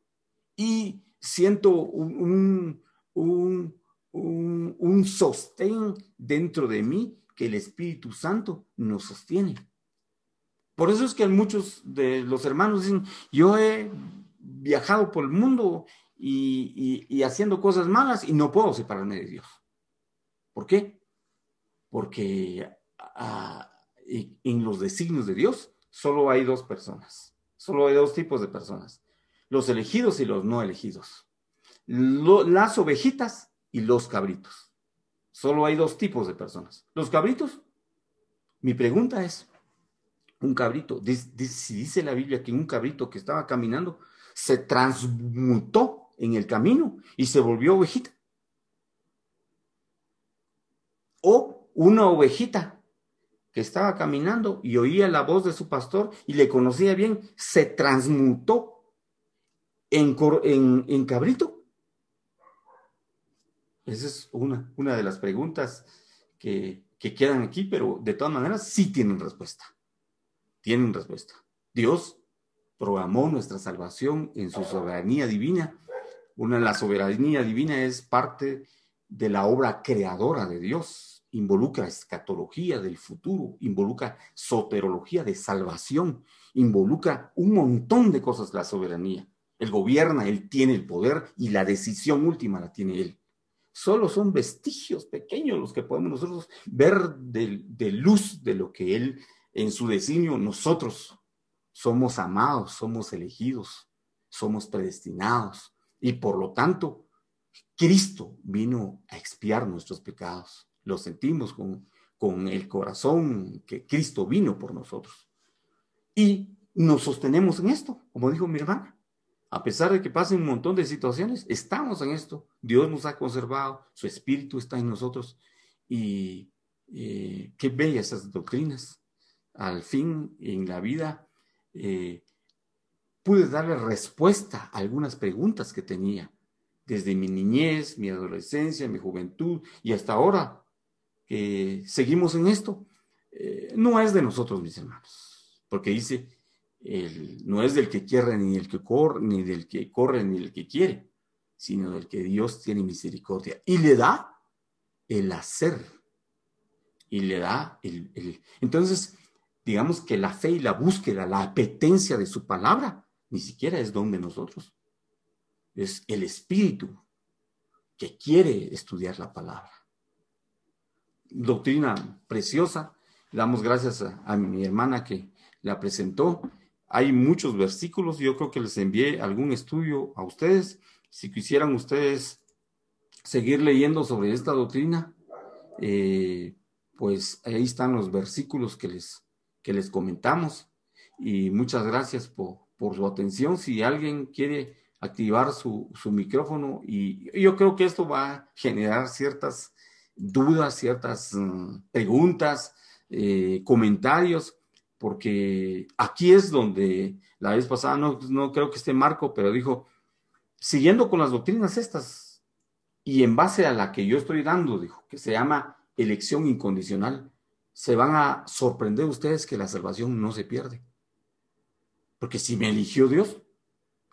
y siento un, un, un, sostén dentro de mí que el Espíritu Santo nos sostiene. Por eso es que muchos de los hermanos dicen, yo he viajado por el mundo y, haciendo cosas malas y no puedo separarme de Dios. ¿Por qué? Porque ah, en los designios de Dios solo hay dos personas Solo hay dos tipos de personas, los elegidos y los no elegidos. las ovejitas y los cabritos. Solo hay dos tipos de personas. Los cabritos, mi pregunta es, un cabrito, si dice la Biblia que un cabrito que estaba caminando se transmutó en el camino y se volvió ovejita. O una ovejita que estaba caminando y oía la voz de su pastor y le conocía bien, se transmutó en, en, cabrito? Esa es una, una de las preguntas que, que quedan aquí, pero de todas maneras sí tienen respuesta. Tienen respuesta. Dios programó nuestra salvación en su soberanía divina. Una, la soberanía divina es parte de la obra creadora de Dios involucra escatología del futuro, involucra soterología de salvación, involucra un montón de cosas la soberanía. Él gobierna, él tiene el poder y la decisión última la tiene él. Solo son vestigios pequeños los que podemos nosotros ver de, luz de lo que él en su designio nosotros somos amados, somos elegidos, somos predestinados y por lo tanto Cristo vino a expiar nuestros pecados lo sentimos con, con el corazón que Cristo vino por nosotros. Y nos sostenemos en esto, como dijo mi hermana. A pesar de que pasen un montón de situaciones, estamos en esto. Dios nos ha conservado, su espíritu está en nosotros. Y eh, qué bellas esas doctrinas. Al fin, en la vida, eh, pude darle respuesta a algunas preguntas que tenía desde mi niñez, mi adolescencia, mi juventud y hasta ahora seguimos en esto, eh, no es de nosotros, mis hermanos, porque dice, no es del que quiere ni del que corre, ni del que corre ni del que quiere, sino del que Dios tiene misericordia y le da el hacer y le da el, el entonces digamos que la fe y la búsqueda, la apetencia de su palabra, ni siquiera es don de nosotros. Es el espíritu que quiere estudiar la palabra doctrina preciosa. damos gracias a, mi hermana que la presentó. Hay muchos versículos, yo creo que les envié algún estudio a ustedes. Si quisieran ustedes seguir leyendo sobre esta doctrina, eh, pues ahí están los versículos que les, que les comentamos. Y muchas gracias por, por su atención. Si alguien quiere activar su, su micrófono, y yo creo que esto va a generar ciertas dudas, ciertas mm, preguntas, eh, comentarios, porque aquí es donde la vez pasada, no, no creo que esté Marco, pero dijo, siguiendo con las doctrinas estas y en base a la que yo estoy dando, dijo, que se llama elección incondicional, se van a sorprender ustedes que la salvación no se pierde. Porque si me eligió Dios,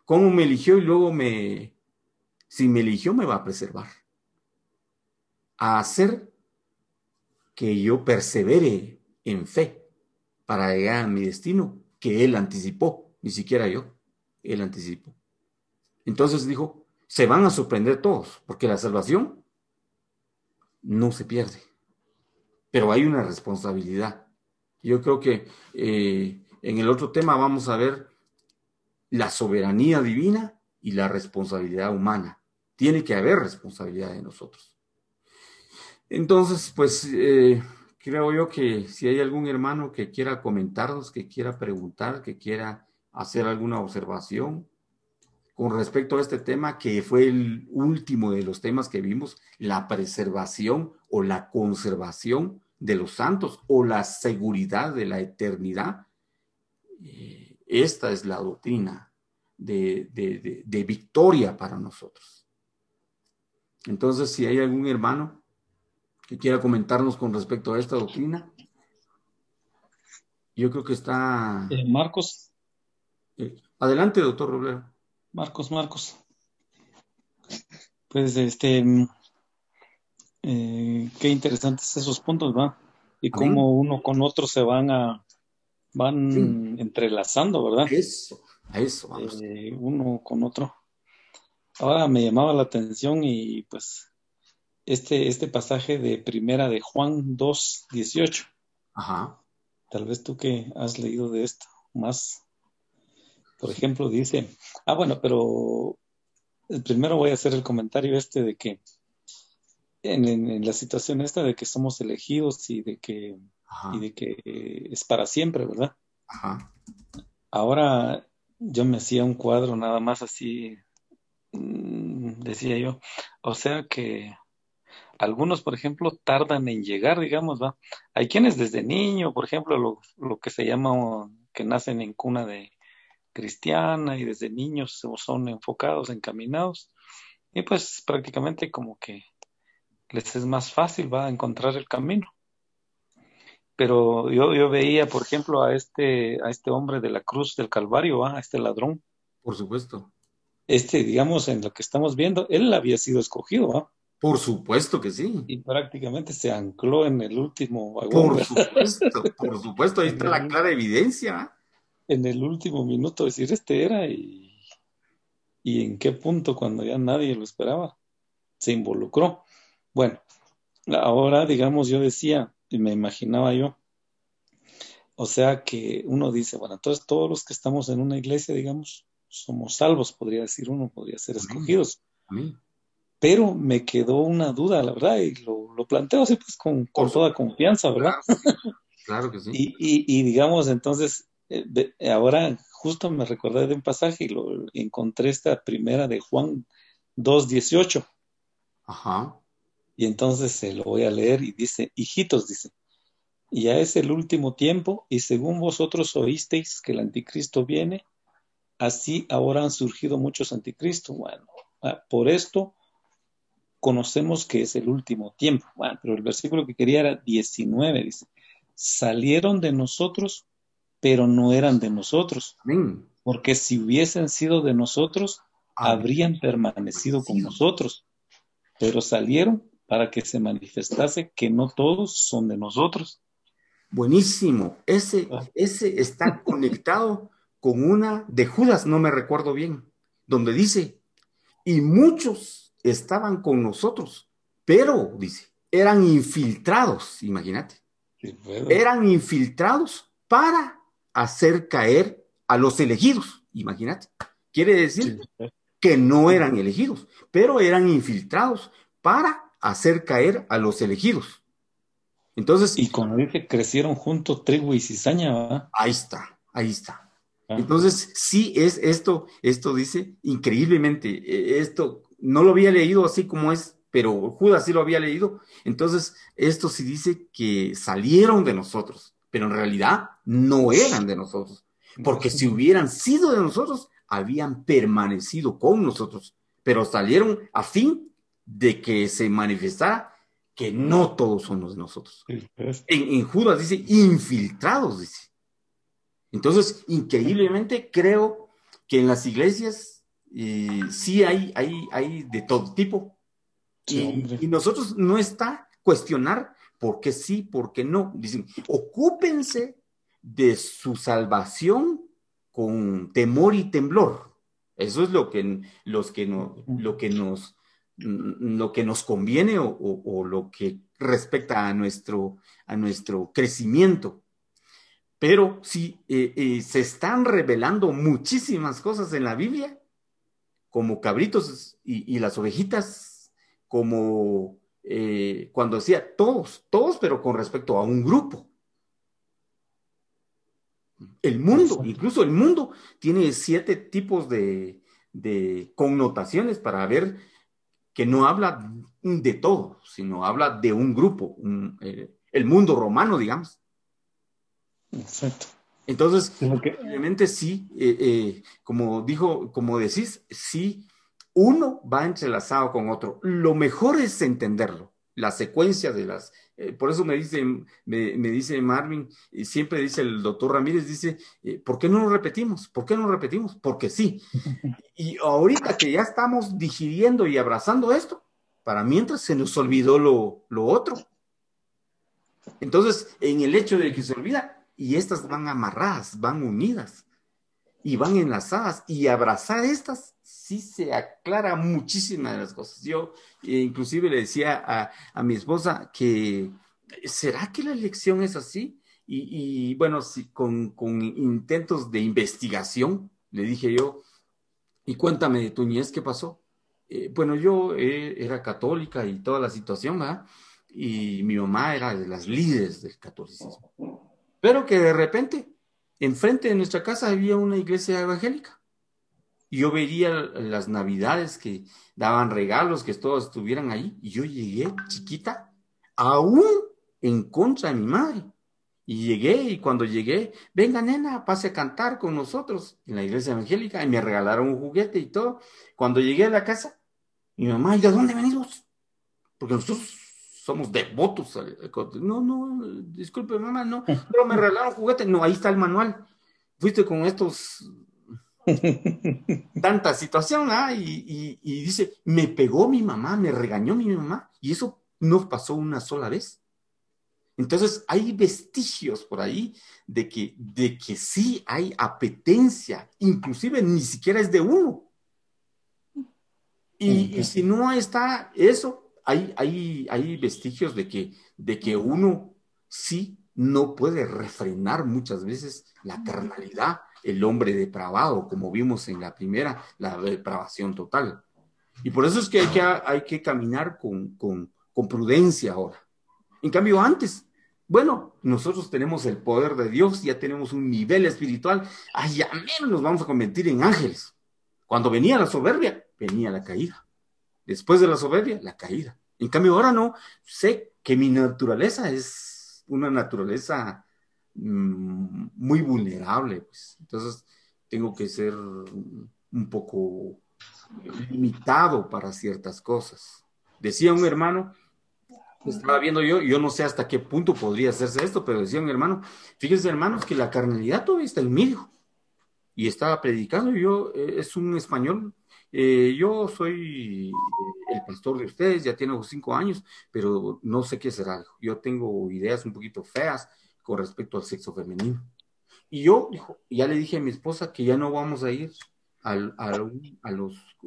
¿cómo me eligió y luego me, si me eligió me va a preservar? a hacer que yo persevere en fe para llegar a mi destino que él anticipó, ni siquiera yo, él anticipó. Entonces dijo, se van a sorprender todos, porque la salvación no se pierde, pero hay una responsabilidad. Yo creo que eh, en el otro tema vamos a ver la soberanía divina y la responsabilidad humana. Tiene que haber responsabilidad de nosotros. Entonces, pues eh, creo yo que si hay algún hermano que quiera comentarnos, que quiera preguntar, que quiera hacer alguna observación con respecto a este tema, que fue el último de los temas que vimos, la preservación o la conservación de los santos o la seguridad de la eternidad. Eh, esta es la doctrina de, de victoria para nosotros. Entonces, si hay algún hermano que quiera comentarnos con respecto a esta doctrina. Yo creo que está. Eh, Marcos. Eh, adelante, doctor Roblero. Marcos, Marcos. Pues este. Mm, eh, qué interesantes esos puntos, ¿va? Y cómo uno con otro se van a. van entrelazando, ¿verdad? Eso, a eso, vamos. uno con otro. Ahora me llamaba la atención y pues este, este pasaje de primera de Juan 2, 18. Ajá. Tal vez tú que has leído de esto más. Por ejemplo, dice, ah, bueno, pero primero voy a hacer el comentario este de que en, la situación esta de que somos elegidos y de que, y de que es para siempre, ¿verdad? Ajá. Ahora yo me hacía un cuadro nada más así, mm, decía yo, o sea que algunos, por ejemplo, tardan en llegar, digamos, ¿va? Hay quienes desde niño, por ejemplo, lo, lo que se llama, que nacen en cuna de cristiana y desde niños son enfocados, encaminados, y pues prácticamente como que les es más fácil, va a encontrar el camino. Pero yo, yo veía, por ejemplo, a este, a este hombre de la cruz del Calvario, a este ladrón. Por supuesto. Este, digamos, en lo que estamos viendo, él había sido escogido, ¿va? Por supuesto que sí. Y prácticamente se ancló en el último vagón. Por supuesto, por supuesto, ahí está la clara evidencia. En el último minuto decir este era y, y en qué punto cuando ya nadie lo esperaba se involucró. Bueno, ahora digamos yo decía y me imaginaba yo, o sea que uno dice, bueno, entonces todos los que estamos en una iglesia, digamos, somos salvos, podría decir uno, podría ser escogidos. Amén pero me quedó una duda, la verdad, y lo, lo planteo así pues con, con toda confianza, ¿verdad? Claro, que sí. y, y, y, digamos, entonces, eh, ahora justo me recordé de un pasaje y lo encontré esta primera de Juan 2.18. Ajá. Y entonces se lo voy a leer y dice, hijitos, dice, ya es el último tiempo y según vosotros oísteis que el anticristo viene, así ahora han surgido muchos anticristos. Bueno, ah, por esto conocemos que es el último tiempo. Bueno, pero el versículo que quería era 19, dice, salieron de nosotros, pero no eran de nosotros. Porque si hubiesen sido de nosotros, habrían permanecido con nosotros. Pero salieron para que se manifestase que no todos son de nosotros. Buenísimo. Ese, ah. ese está conectado con una de Judas, no me recuerdo bien, donde dice, y muchos estaban con nosotros, pero, dice, eran infiltrados, imagínate. eran infiltrados para hacer caer a los elegidos, imagínate. Quiere decir que no eran elegidos, pero eran infiltrados para hacer caer a los elegidos. Entonces. Y cuando dice crecieron juntos trigo y cizaña, ¿verdad? Ahí está, ahí está. Ah. Entonces, sí es esto, esto dice increíblemente, e, esto no lo había leído así como es, pero Judas sí lo había leído. Entonces, esto sí dice que salieron de nosotros, pero en realidad no eran de nosotros, porque si hubieran sido de nosotros, habían permanecido con nosotros, pero salieron a fin de que se manifestara que no todos somos nosotros. En, en Judas dice infiltrados, dice. Entonces, increíblemente creo que en las iglesias y sí hay, hay, hay de todo tipo. y, nosotros no está cuestionar por qué sí, por qué no. Dicen, ocúpense de su salvación con temor y temblor. Eso es lo que, los que lo que nos lo que nos conviene o, lo que respecta a nuestro, a nuestro crecimiento. Pero si eh, eh, se están revelando muchísimas cosas en la Biblia, como cabritos y, las ovejitas, como eh, cuando decía todos, todos, pero con respecto a un grupo. El mundo, incluso el mundo, tiene siete tipos de, de connotaciones para ver que no habla de todo, sino habla de un grupo, eh, el mundo romano, digamos. Exacto. Entonces, obviamente sí, eh, eh, como dijo, como decís, sí, uno va entrelazado con otro. Lo mejor es entenderlo, la secuencia de las eh, por eso me dice, me, dice Marvin, y siempre dice el doctor Ramírez, dice, eh, ¿por qué no lo repetimos? ¿Por qué no lo repetimos? Porque sí. Y ahorita que ya estamos digiriendo y abrazando esto, para mientras se nos olvidó lo, lo otro. Entonces, en el hecho de que se olvida, y estas van amarradas, van unidas, y van enlazadas, y abrazar estas, sí se aclara muchísimas de las cosas. Yo eh, inclusive le decía a, mi esposa que, ¿será que la elección es así? Y, bueno, sí, con, intentos de investigación, le dije yo, y cuéntame de tu niñez, ¿qué pasó? Eh, bueno, yo eh, era católica y toda la situación, ¿verdad? Y mi mamá era de las líderes del catolicismo. Pero que de repente, enfrente de nuestra casa había una iglesia evangélica. Yo veía las navidades que daban regalos, que todos estuvieran ahí. Y yo llegué chiquita, aún en contra de mi madre. Y llegué, y cuando llegué, venga nena, pase a cantar con nosotros en la iglesia evangélica. Y me regalaron un juguete y todo. Cuando llegué a la casa, mi mamá, ¿y de dónde venimos? Porque nosotros somos devotos. No, no, disculpe mamá, no, pero me regalaron juguete. No, ahí está el manual. Fuiste con estos tanta situación, ¿ah? y, dice, me pegó mi mamá, me regañó mi mamá, y eso no pasó una sola vez. Entonces hay vestigios por ahí de que, de que sí hay apetencia, inclusive ni siquiera es de uno. Y, si no está eso, hay, hay, hay vestigios de que, de que uno sí no puede refrenar muchas veces la carnalidad el hombre depravado, como vimos en la primera, la depravación total. Y por eso es que hay que, hay que caminar con, con, con prudencia ahora. En cambio, antes, bueno, nosotros tenemos el poder de Dios, ya tenemos un nivel espiritual, ay, menos nos vamos a convertir en ángeles. Cuando venía la soberbia, venía la caída. Después de la soberbia, la caída. En cambio, ahora no, sé que mi naturaleza es una naturaleza Mm, muy vulnerable, pues. Entonces, tengo que ser un poco limitado para ciertas cosas. Decía un hermano, estaba viendo yo, yo no sé hasta qué punto podría hacerse esto, pero decía un hermano, fíjense hermanos que la carnalidad todavía está en medio. Y estaba predicando, yo, eh, es un español, eh, yo soy el pastor de ustedes, ya tengo cinco años, pero no sé qué será. Yo tengo ideas un poquito feas, con respecto al sexo femenino. Y yo ya le dije a mi esposa que ya no vamos a ir al, a, un,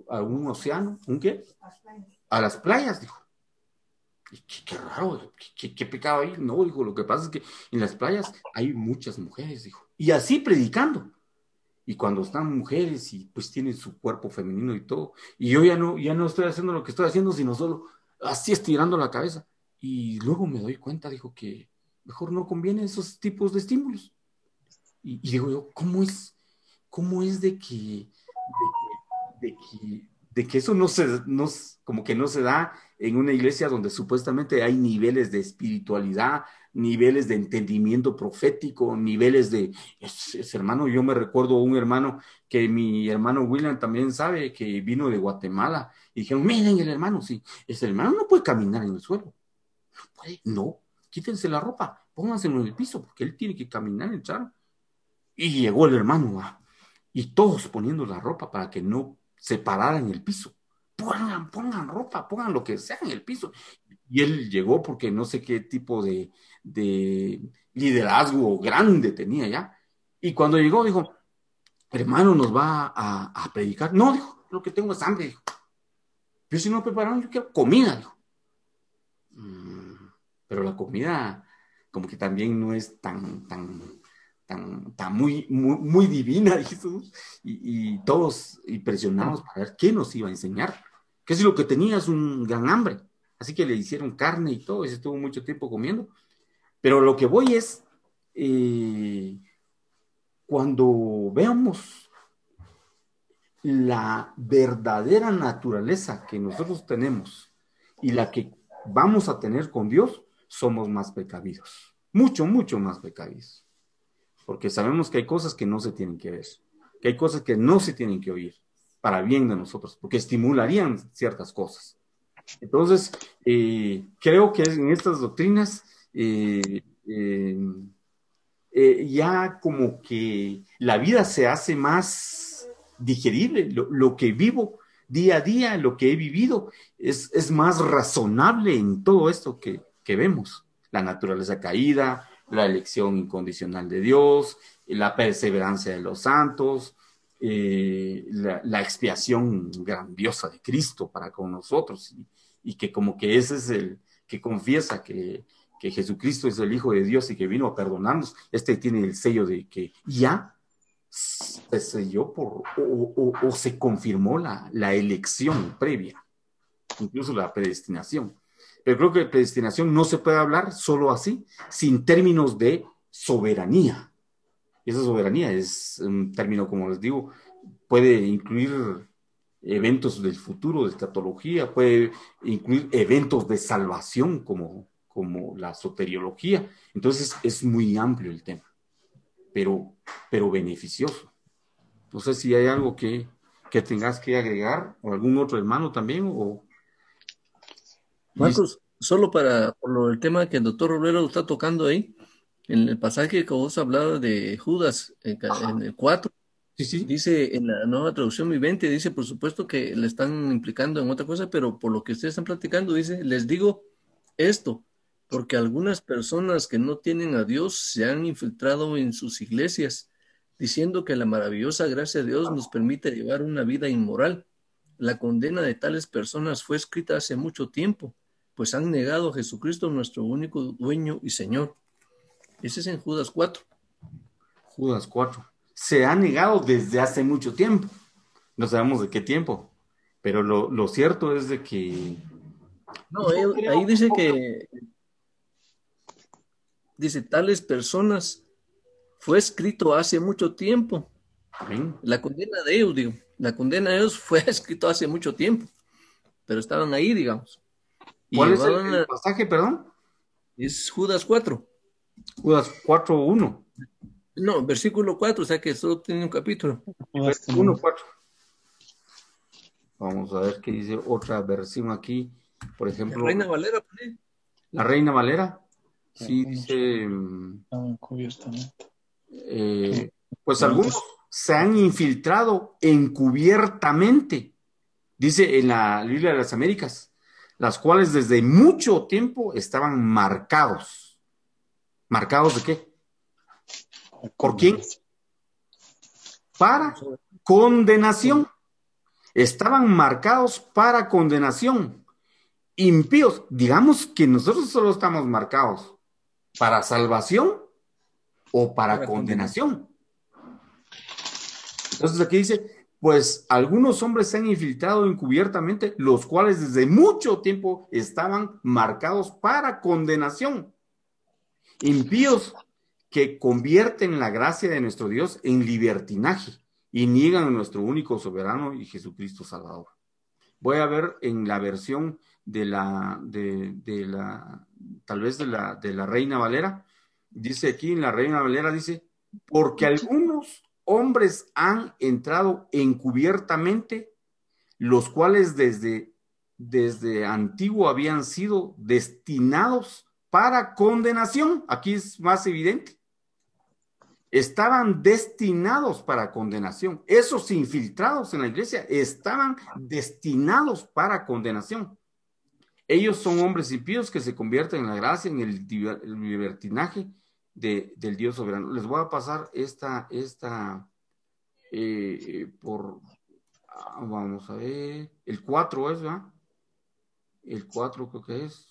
a, un océano, ¿un qué? A las playas, dijo. Y qué, raro, qué, qué, pecado ahí. No, dijo, lo que pasa es que en las playas hay muchas mujeres, dijo. Y así predicando. Y cuando están mujeres y pues tienen su cuerpo femenino y todo. Y yo ya no, ya no estoy haciendo lo que estoy haciendo, sino solo así estirando la cabeza. Y luego me doy cuenta, dijo, que mejor no conviene esos tipos de estímulos. Y, digo yo, ¿cómo es, cómo es de que, de, que, de que eso no se, no, como que no se da en una iglesia donde supuestamente hay niveles de espiritualidad, niveles de entendimiento profético, niveles de, es, hermano, yo me recuerdo un hermano que mi hermano William también sabe que vino de Guatemala y dijeron, miren el hermano, sí, ese hermano no puede caminar en el suelo. No puede, no, quítense la ropa, pónganselo en el piso, porque él tiene que caminar, echar. Y llegó el hermano, y todos poniendo la ropa para que no se parara en el piso. Pongan, pongan ropa, pongan lo que sea en el piso. Y él llegó porque no sé qué tipo de, de liderazgo grande tenía ya. Y cuando llegó dijo, hermano, nos va a, predicar. No, dijo, lo que tengo es hambre, dijo. Yo si no prepararon, yo quiero comida, dijo. Mm, pero la comida como que también no es tan, tan, tan, tan muy, muy, divina, dijo. Y, y todos impresionados para ver qué nos iba a enseñar. Que si lo que tenía es un gran hambre. Así que le hicieron carne y todo, y se estuvo mucho tiempo comiendo. Pero lo que voy es, eh, cuando veamos la verdadera naturaleza que nosotros tenemos y la que vamos a tener con Dios, somos más precavidos, mucho, mucho más precavidos. Porque sabemos que hay cosas que no se tienen que ver, que hay cosas que no se tienen que oír para bien de nosotros, porque estimularían ciertas cosas. Entonces, eh, creo que en estas doctrinas eh, eh, ya como que la vida se hace más digerible, lo, que vivo día a día, lo que he vivido, es, es más razonable en todo esto que, que vemos. La naturaleza caída, la elección incondicional de Dios, la perseverancia de los santos, la, expiación grandiosa de Cristo para con nosotros y, que como que ese es el que confiesa que que Jesucristo es el Hijo de Dios y que vino a perdonarnos, este tiene el sello de que ya se selló por, o, se confirmó la, la, elección previa, incluso la predestinación. Pero creo que predestinación no se puede hablar solo así, sin términos de soberanía. Esa soberanía es un término, como les digo, puede incluir eventos del futuro, de escatología, puede incluir eventos de salvación, como como la soteriología. Entonces es muy amplio el tema, pero, pero beneficioso. No sé si hay algo que, que tengas que agregar o algún otro hermano también o... Marcos, solo para por el tema que el doctor Roblero está tocando ahí, en el pasaje que vos hablabas de Judas, en, el 4, sí, sí. dice en la nueva traducción viviente, dice por supuesto que le están implicando en otra cosa, pero por lo que ustedes están platicando, dice, les digo esto, porque algunas personas que no tienen a Dios se han infiltrado en sus iglesias, diciendo que la maravillosa gracia de Dios nos permite llevar una vida inmoral. La condena de tales personas fue escrita hace mucho tiempo, pues han negado a Jesucristo nuestro único dueño y Señor. Ese es en Judas 4. Judas 4. Se ha negado desde hace mucho tiempo. No sabemos de qué tiempo, pero lo, cierto es de que... No, ahí dice que dice, tales personas fue escrito hace mucho tiempo. La condena de ellos, digo, la condena de ellos fue escrito hace mucho tiempo, pero estaban ahí, digamos. ¿Cuál es el, pasaje, perdón? Es Judas 4. Judas 4, 1. No, versículo 4, o sea que solo tiene un capítulo. 1, 4. Vamos a ver qué dice otra versión aquí. Por ejemplo. La Reina Valera. La Reina Valera. Sí, dice. Eh, pues algunos se han infiltrado encubiertamente, dice en la Biblia de las Américas, las cuales desde mucho tiempo estaban marcados. ¿Marcados de qué? ¿Por quién? Para condenación. Estaban marcados para condenación. Impíos. Digamos que nosotros solo estamos marcados ¿Para salvación o para, condenación? Entonces aquí dice, pues algunos hombres se han infiltrado encubiertamente, los cuales desde mucho tiempo estaban marcados para condenación. Impíos que convierten la gracia de nuestro Dios en libertinaje y niegan a nuestro único soberano y Jesucristo Salvador. Voy a ver en la versión de la, de, de la, tal vez de la, de la Reina Valera. Dice aquí en la Reina Valera, dice, porque algunos hombres han entrado encubiertamente, los cuales desde, desde antiguo habían sido destinados para condenación. Aquí es más evidente. Estaban destinados para condenación. Esos infiltrados en la iglesia estaban destinados para condenación Ellos son hombres impíos que se convierten en la gracia, en el, libertinaje del Dios soberano. Les voy a pasar esta, esta eh, por, ah, vamos a ver, el 4 es, ¿verdad? El 4 creo que es,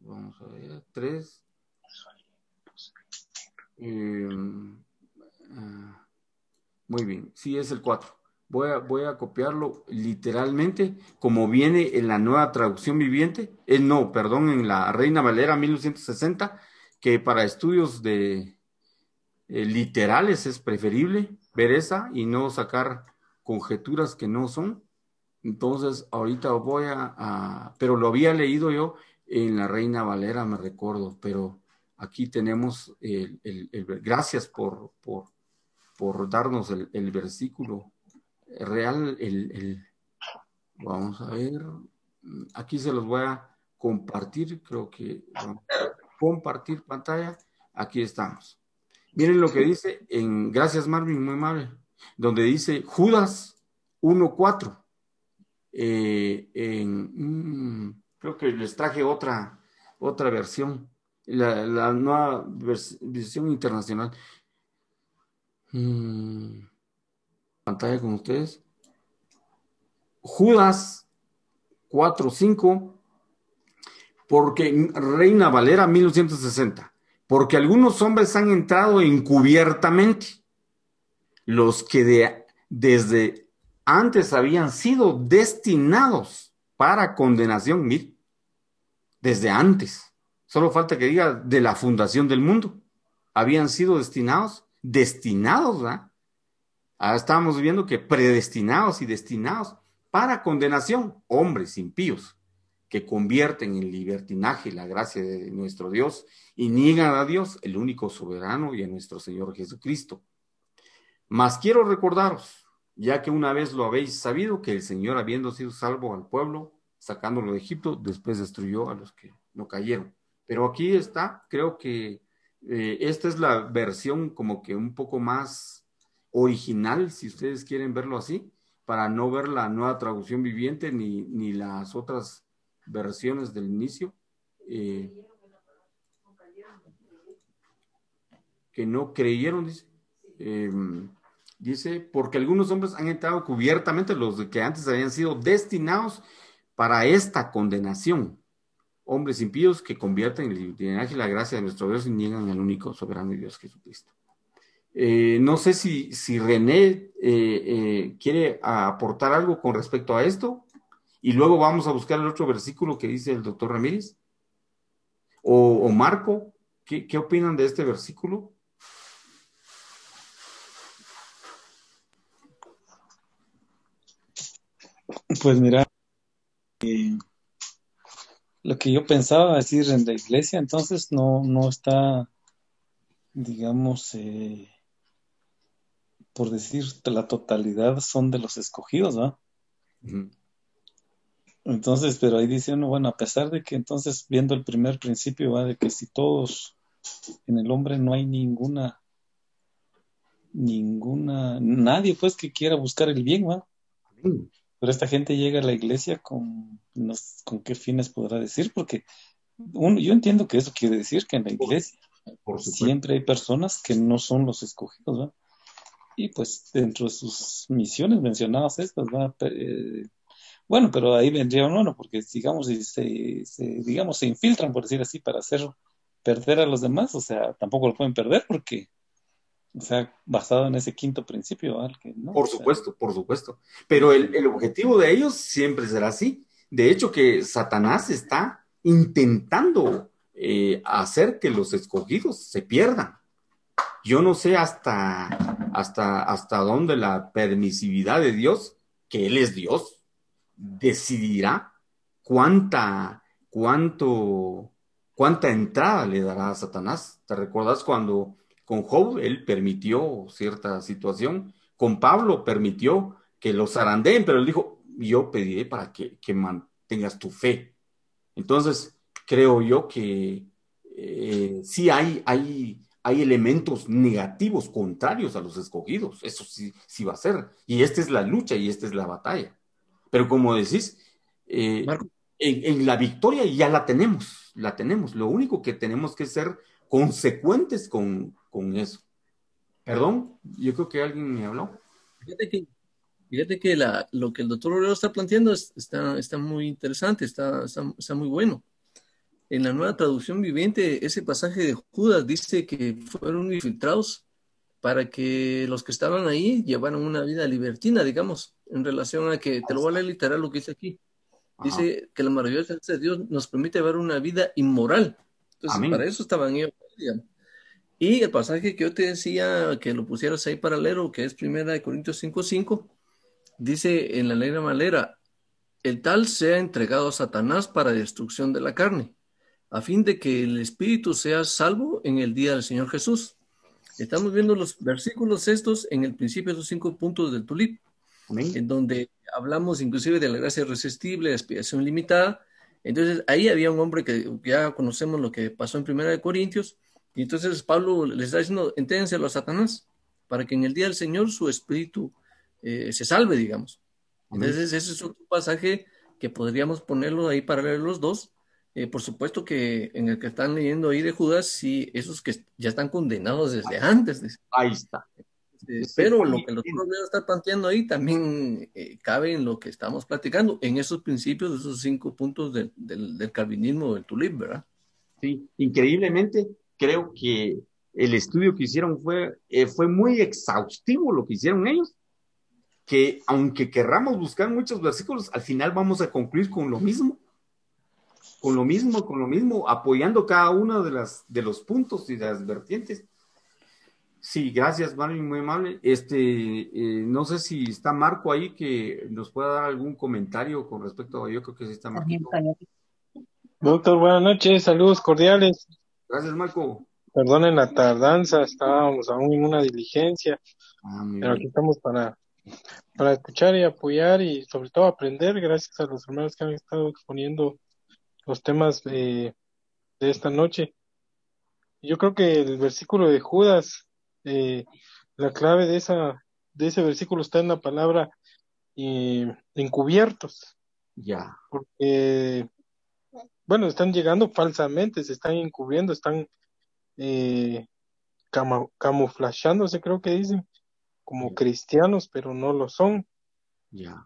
vamos a ver, 3. Eh, ah, muy bien, sí es el 4 voy a, copiarlo literalmente como viene en la nueva traducción viviente, eh, no, perdón, en la Reina Valera 1960, que para estudios de eh, literales es preferible ver esa y no sacar conjeturas que no son. Entonces, ahorita voy a, pero lo había leído yo en la Reina Valera, me recuerdo, pero aquí tenemos el, gracias por, por, por darnos el versículo real, el, vamos a ver, aquí se los voy a compartir, creo que compartir pantalla, aquí estamos. Miren lo que dice en, gracias Marvin, muy amable, donde dice Judas 1.4. Eh, en, creo que les traje otra, otra versión, la, nueva versión internacional. Mm pantalla con ustedes. Judas 4.5, porque Reina Valera 1960, porque algunos hombres han entrado encubiertamente, los que de, desde antes habían sido destinados para condenación, mir, desde antes, solo falta que diga de la fundación del mundo, habían sido destinados, destinados, ¿verdad? Ahora estábamos viendo que predestinados y destinados para condenación, hombres impíos que convierten en libertinaje la gracia de nuestro Dios y niegan a Dios, el único soberano, y a nuestro Señor Jesucristo. Mas quiero recordaros, ya que una vez lo habéis sabido, que el Señor, habiendo sido salvo al pueblo, sacándolo de Egipto, después destruyó a los que no cayeron. Pero aquí está, creo que eh, esta es la versión como que un poco más original, si ustedes quieren verlo así, para no ver la nueva traducción viviente ni, ni las otras versiones del inicio. Eh, que no creyeron, dice. Em, dice, porque algunos hombres han entrado cubiertamente, los que antes habían sido destinados para esta condenación. Hombres impíos que convierten en la gracia de nuestro Dios y niegan al único soberano Dios Jesucristo. Eh, no sé si, si René eh, eh, quiere aportar algo con respecto a esto y luego vamos a buscar el otro versículo que dice el doctor Ramírez. O, Marco, ¿qué, ¿qué, opinan de este versículo? Pues mira, lo que yo pensaba decir en la iglesia, entonces no, no está, digamos, eh, por decir la totalidad son de los escogidos, ¿va? Entonces, pero ahí dice uno, bueno, a pesar de que entonces, viendo el primer principio, va de que si todos en el hombre no hay ninguna, ninguna, nadie pues que quiera buscar el bien, va. Pero esta gente llega a la iglesia con, con qué fines podrá decir, porque uno, yo entiendo que eso quiere decir que en la iglesia siempre hay personas que no son los escogidos, ¿va? Y pues dentro de sus misiones mencionadas estas, ¿va? Eh, bueno, pero ahí vendría uno, porque digamos, se, se, digamos, se infiltran, por decir así, para hacer perder a los demás, o sea, tampoco lo pueden perder porque, o sea, basado en ese quinto principio, ¿no? Por supuesto, por supuesto. Pero el, el objetivo de ellos siempre será así. De hecho, que Satanás está intentando eh, hacer que los escogidos se pierdan. Yo no sé hasta, hasta, hasta dónde la permisividad de Dios, que Él es Dios, decidirá cuánta, cuánto, cuánta entrada le dará a Satanás. ¿Te recuerdas cuando con Job él permitió cierta situación? Con Pablo permitió que los zarandeen, pero él dijo, yo pediré para que, mantengas tu fe. Entonces, creo yo que eh, sí hay, hay, hay elementos negativos contrarios a los escogidos. Eso sí, sí va a ser. Y esta es la lucha y esta es la batalla. Pero como decís, eh, en, la victoria ya la tenemos, la tenemos. Lo único que tenemos que ser consecuentes con, con eso. Perdón, yo creo que alguien me habló. Fíjate que, fíjate que la, lo que el doctor Obrero está planteando está, está muy interesante, está, está, muy bueno. En la nueva traducción viviente, ese pasaje de Judas dice que fueron infiltrados para que los que estaban ahí llevaran una vida libertina, digamos, en relación a que, te lo voy a leer literal lo que dice aquí, dice que la maravillosa de Dios nos permite ver una vida inmoral. Entonces, para eso estaban ellos. Y el pasaje que yo te decía que lo pusieras ahí paralelo, que es primera de Corintios 5.5, dice en la ley de Malera, el tal sea entregado a Satanás para destrucción de la carne, a fin de que el espíritu sea salvo en el día del Señor Jesús. Estamos viendo los versículos estos en el principio de los cinco puntos del tulip, en donde hablamos inclusive de la gracia irresistible, de expiación limitada. Entonces ahí había un hombre que ya conocemos lo que pasó en Primera de Corintios, y entonces Pablo les está diciendo, enténselo a Satanás, para que en el día del Señor su espíritu eh, se salve, digamos. Entonces ese es otro pasaje que podríamos ponerlo ahí para leer los dos. Eh, por supuesto que en el que están leyendo ahí de Judas, sí, esos que ya están condenados desde antes. Ahí está. Eh, pero lo que el doctor está planteando ahí también cabe en lo que estamos platicando, en esos principios, esos cinco puntos del, del, del calvinismo del tulip, ¿verdad? Sí, increíblemente, creo que el estudio que hicieron fue, eh, fue muy exhaustivo lo que hicieron ellos, que aunque querramos buscar muchos versículos, al final vamos a concluir con lo mismo, con lo mismo, con lo mismo, apoyando cada uno de, las, de los puntos y de las vertientes. Sí, gracias, Marvin, muy amable. Este, eh, no sé si está Marco ahí que nos pueda dar algún comentario con respecto a, yo creo que sí está Marco. Doctor, buenas noches, saludos cordiales. Gracias, Marco. Perdonen la tardanza, estábamos aún en una diligencia, ah, pero aquí estamos para, para escuchar y apoyar y sobre todo aprender gracias a los hermanos que han estado exponiendo los temas de, de esta noche. Yo creo que el versículo de Judas, eh, la clave de esa de ese versículo está en la palabra eh, encubiertos. Ya. Porque bueno, están llegando falsamente, se están encubriendo, están eh, camuflajeándose, creo que dicen, como cristianos, pero no lo son.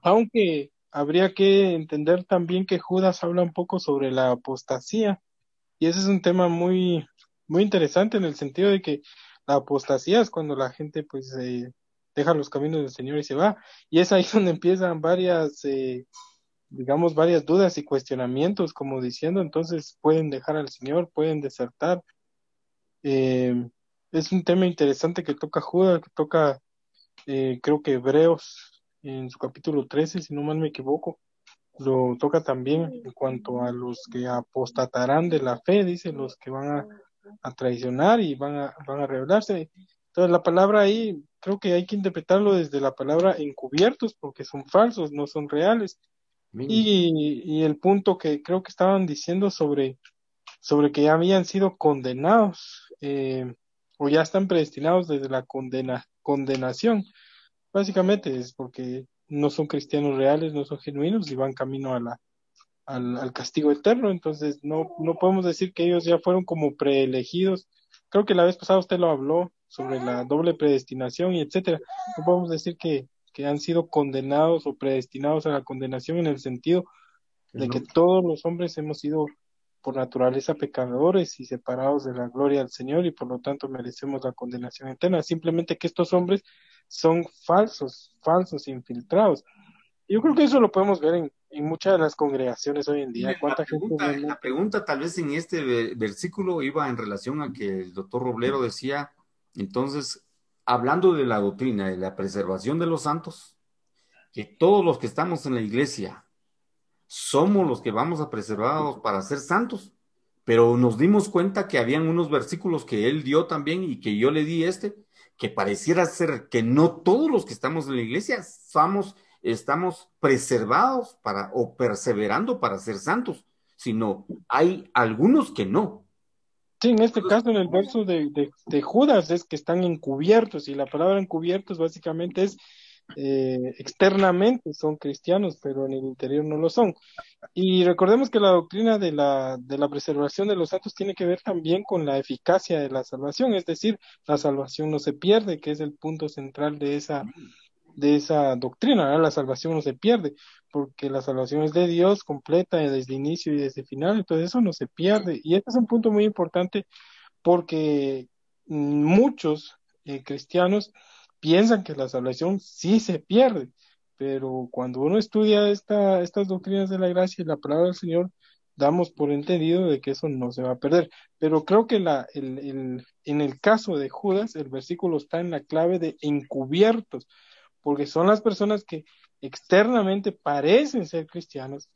Aunque habría que entender también que Judas habla un poco sobre la apostasía, y ese es un tema muy, muy interesante en el sentido de que la apostasía es cuando la gente pues eh, deja los caminos del Señor y se va, y es ahí donde empiezan varias eh, digamos, varias dudas y cuestionamientos, como diciendo, entonces pueden dejar al Señor, pueden desertar. Eh, es un tema interesante que toca Judas, que toca, eh, creo que Hebreos, en su capítulo 13, si no mal me equivoco, lo toca también en cuanto a los que apostatarán de la fe, dice, los que van a, a traicionar y van a, van a rebelarse. Entonces la palabra ahí, creo que hay que interpretarlo desde la palabra encubiertos, porque son falsos, no son reales. Y, y, el punto que creo que estaban diciendo sobre, sobre que ya habían sido condenados eh, o ya están predestinados desde la condena, condenación. Básicamente es porque no son cristianos reales, no son genuinos y van camino a la, al, al castigo eterno. Entonces no, no podemos decir que ellos ya fueron como preelegidos. Creo que la vez pasada usted lo habló sobre la doble predestinación y etcétera. No podemos decir que, que han sido condenados o predestinados a la condenación en el sentido de que todos los hombres hemos sido por naturaleza pecadores y separados de la gloria del Señor y por lo tanto merecemos la condenación eterna. Simplemente que estos hombres son falsos, falsos, infiltrados. Yo creo que eso lo podemos ver en, en muchas de las congregaciones hoy en día. ¿Cuánta la, pregunta, gente la pregunta tal vez en este versículo iba en relación a que el doctor Roblero decía, entonces, hablando de la doctrina de la preservación de los santos, que todos los que estamos en la iglesia somos los que vamos a preservarlos para ser santos, pero nos dimos cuenta que habían unos versículos que él dio también y que yo le di este, que pareciera ser que no todos los que estamos en la iglesia somos, estamos preservados para o perseverando para ser santos, sino hay algunos que no. Sí, en este caso, en el verso de, de, Judas, es que están encubiertos, y la palabra encubiertos básicamente es eh, externamente son cristianos, pero en el interior no lo son. Y recordemos que la doctrina de la, de la preservación de los santos tiene que ver también con la eficacia de la salvación, es decir, la salvación no se pierde, que es el punto central de esa, de esa doctrina, la salvación no se pierde, porque la salvación es de Dios completa desde inicio y desde final, entonces eso no se pierde. Y este es un punto muy importante porque muchos eh, cristianos piensan que la salvación sí se pierde, pero cuando uno estudia esta, estas doctrinas de la gracia y la palabra del Señor, damos por entendido de que eso no se va a perder. Pero creo que la, el, en el caso de Judas, el versículo está en la clave de encubiertos, porque son las personas que externamente parecen ser cristianos,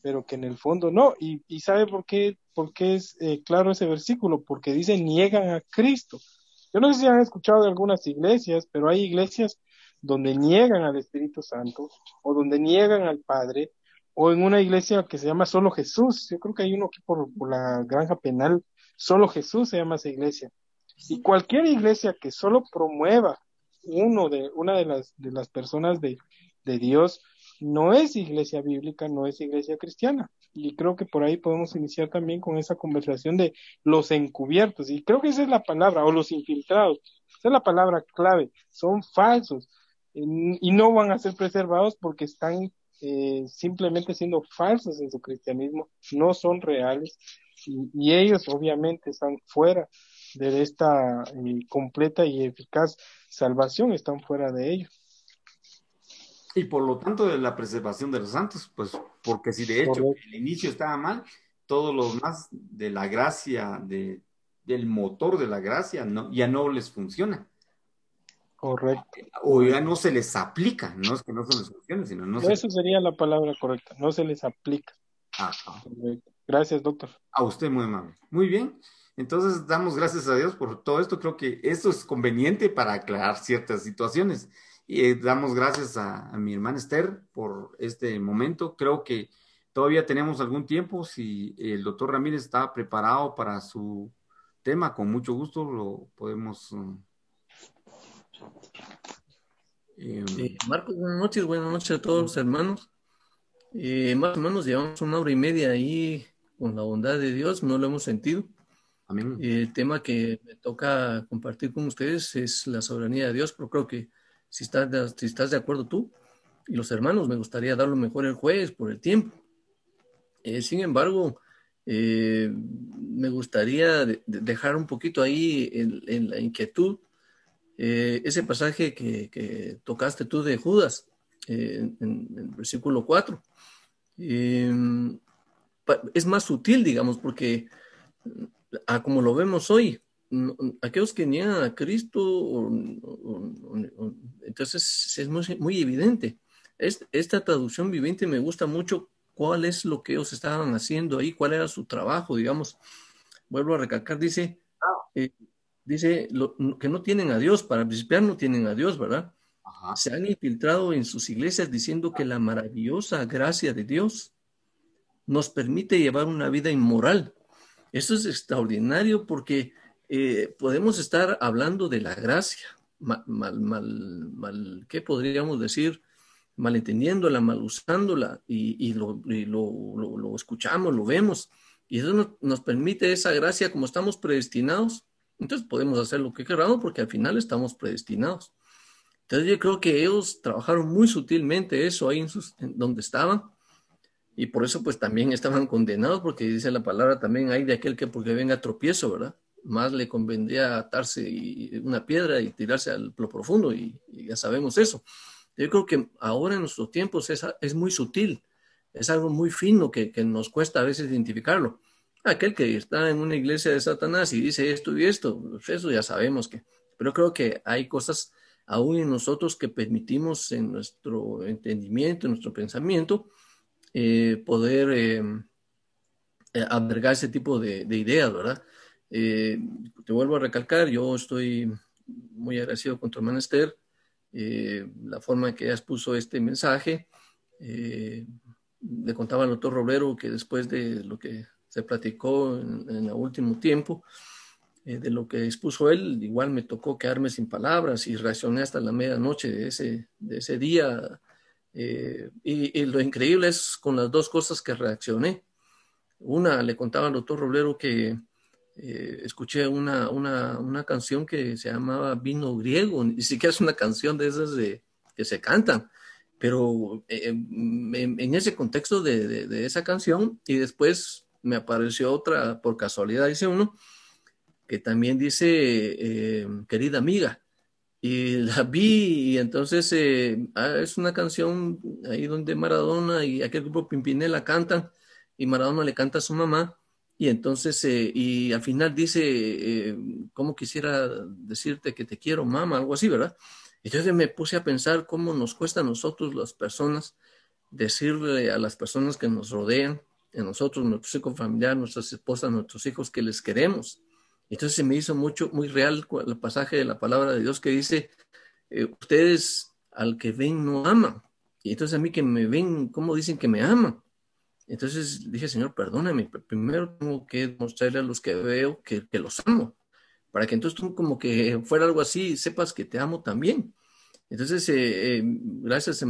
pero que en el fondo no. ¿Y, sabe por qué, por qué es eh, claro ese versículo? Porque dice niegan a Cristo. Yo no sé si han escuchado de algunas iglesias, pero hay iglesias donde niegan al Espíritu Santo o donde niegan al Padre o en una iglesia que se llama Solo Jesús. Yo creo que hay uno aquí por, la granja penal, Solo Jesús se llama esa iglesia. Y cualquier iglesia que solo promueva uno de, una de las, de las personas de, de Dios, no es iglesia bíblica, no es iglesia cristiana. Y creo que por ahí podemos iniciar también con esa conversación de los encubiertos. Y creo que esa es la palabra, o los infiltrados. Esa es la palabra clave. Son falsos y no van a ser preservados porque están eh, simplemente siendo falsos en su cristianismo, no son reales y, ellos obviamente están fuera de esta eh, completa y eficaz salvación, están fuera de ellos. Y por lo tanto de la preservación de los santos, pues porque si de hecho el inicio estaba mal, todo lo más de la gracia, de, del motor de la gracia, no, ya no les funciona. Correcto. O ya no se les aplica, no es que no se les funcione, sino no Eso sería la palabra correcta, no se les aplica. Gracias, doctor. A usted muy amable. Muy bien. Entonces damos gracias a Dios por todo esto. Creo que esto es conveniente para aclarar ciertas situaciones. Y eh, damos gracias a, mi hermana Esther por este momento. Creo que todavía tenemos algún tiempo. Si el doctor Ramírez está preparado para su tema, con mucho gusto lo podemos um, eh, eh, Marcos, buenas noches, buenas noches a todos los hermanos. Eh, más o menos llevamos una hora y media ahí con la bondad de Dios, no lo hemos sentido. el tema que me toca compartir con ustedes es la soberanía de Dios, pero creo que si estás, de, si estás de acuerdo tú y los hermanos, me gustaría dar lo mejor el jueves por el tiempo. sin embargo, me gustaría dejar un poquito ahí en la inquietud eh, ese pasaje que, tocaste tú de Judas, eh, en, el versículo 4, em, es más sutil, digamos, porque a como lo vemos hoy, aquellos que niegan a Cristo, entonces es muy, evidente. esta traducción viviente me gusta mucho cuál es lo que ellos estaban haciendo ahí, cuál era su trabajo, digamos. Vuelvo a recalcar, dice, eh, dice que no tienen a Dios, para principiar no tienen a Dios, ¿verdad? Se han infiltrado en sus iglesias diciendo que la maravillosa gracia de Dios nos permite llevar una vida inmoral. Eso es extraordinario porque eh, podemos estar hablando de la gracia, mal, mal, mal, ¿qué podríamos decir? Malentendiéndola, mal usándola, y, lo, lo, escuchamos, lo vemos, y eso nos permite esa gracia como estamos predestinados entonces podemos hacer lo que queramos porque al final estamos predestinados. Entonces yo creo que ellos trabajaron muy sutilmente eso ahí en, donde estaban y por eso pues también estaban condenados porque dice la palabra también hay de aquel que porque venga tropiezo, ¿verdad? Más le convendría atarse una piedra y tirarse al lo profundo y, ya sabemos eso. Yo creo que ahora en nuestros tiempos es, es muy sutil, es algo muy fino que, nos cuesta a veces identificarlo aquel que está en una iglesia de Satanás y dice esto y esto, pues eso ya sabemos que, pero creo que hay cosas aún en nosotros que permitimos en nuestro entendimiento, en nuestro pensamiento, eh, poder eh, eh, albergar ese tipo de, ideas, ¿verdad? Te vuelvo a recalcar, yo estoy muy agradecido con tu hermana Esther, la forma en que ella expuso este mensaje. le contaba al doctor Roblero que después de lo que se platicó en, el último tiempo, eh, de lo que expuso él, igual me tocó quedarme sin palabras y reaccioné hasta la medianoche de ese, de ese día. Eh, y, lo increíble es con las dos cosas que reaccioné. Una, le contaba al doctor Roblero que eh, escuché una, una, una, canción que se llamaba Vino Griego, ni siquiera es una canción de esas de, que se cantan, pero en, ese contexto de, de esa canción y después me apareció otra por casualidad, dice uno, que también dice eh, querida amiga. Y la vi y entonces eh, ah, es una canción ahí donde Maradona y aquel grupo Pimpinela cantan y Maradona le canta a su mamá y entonces eh, y al final dice cómo quisiera decirte que te quiero mamá, algo así, ¿verdad? Entonces me puse a pensar cómo nos cuesta a nosotros las personas decirle a las personas que nos rodean, a nosotros, nuestros hijos familiares, nuestras esposas, nuestros hijos que les queremos entonces se me hizo mucho, muy real el pasaje de la palabra de Dios que dice, eh, ustedes al que ven no aman. Y entonces a mí que me ven, ¿cómo dicen que me aman? Entonces dije, Señor, perdóname, primero tengo que mostrarle a los que veo que, los amo, para que entonces tú como que fuera algo así, sepas que te amo también. Entonces, eh, eh, gracias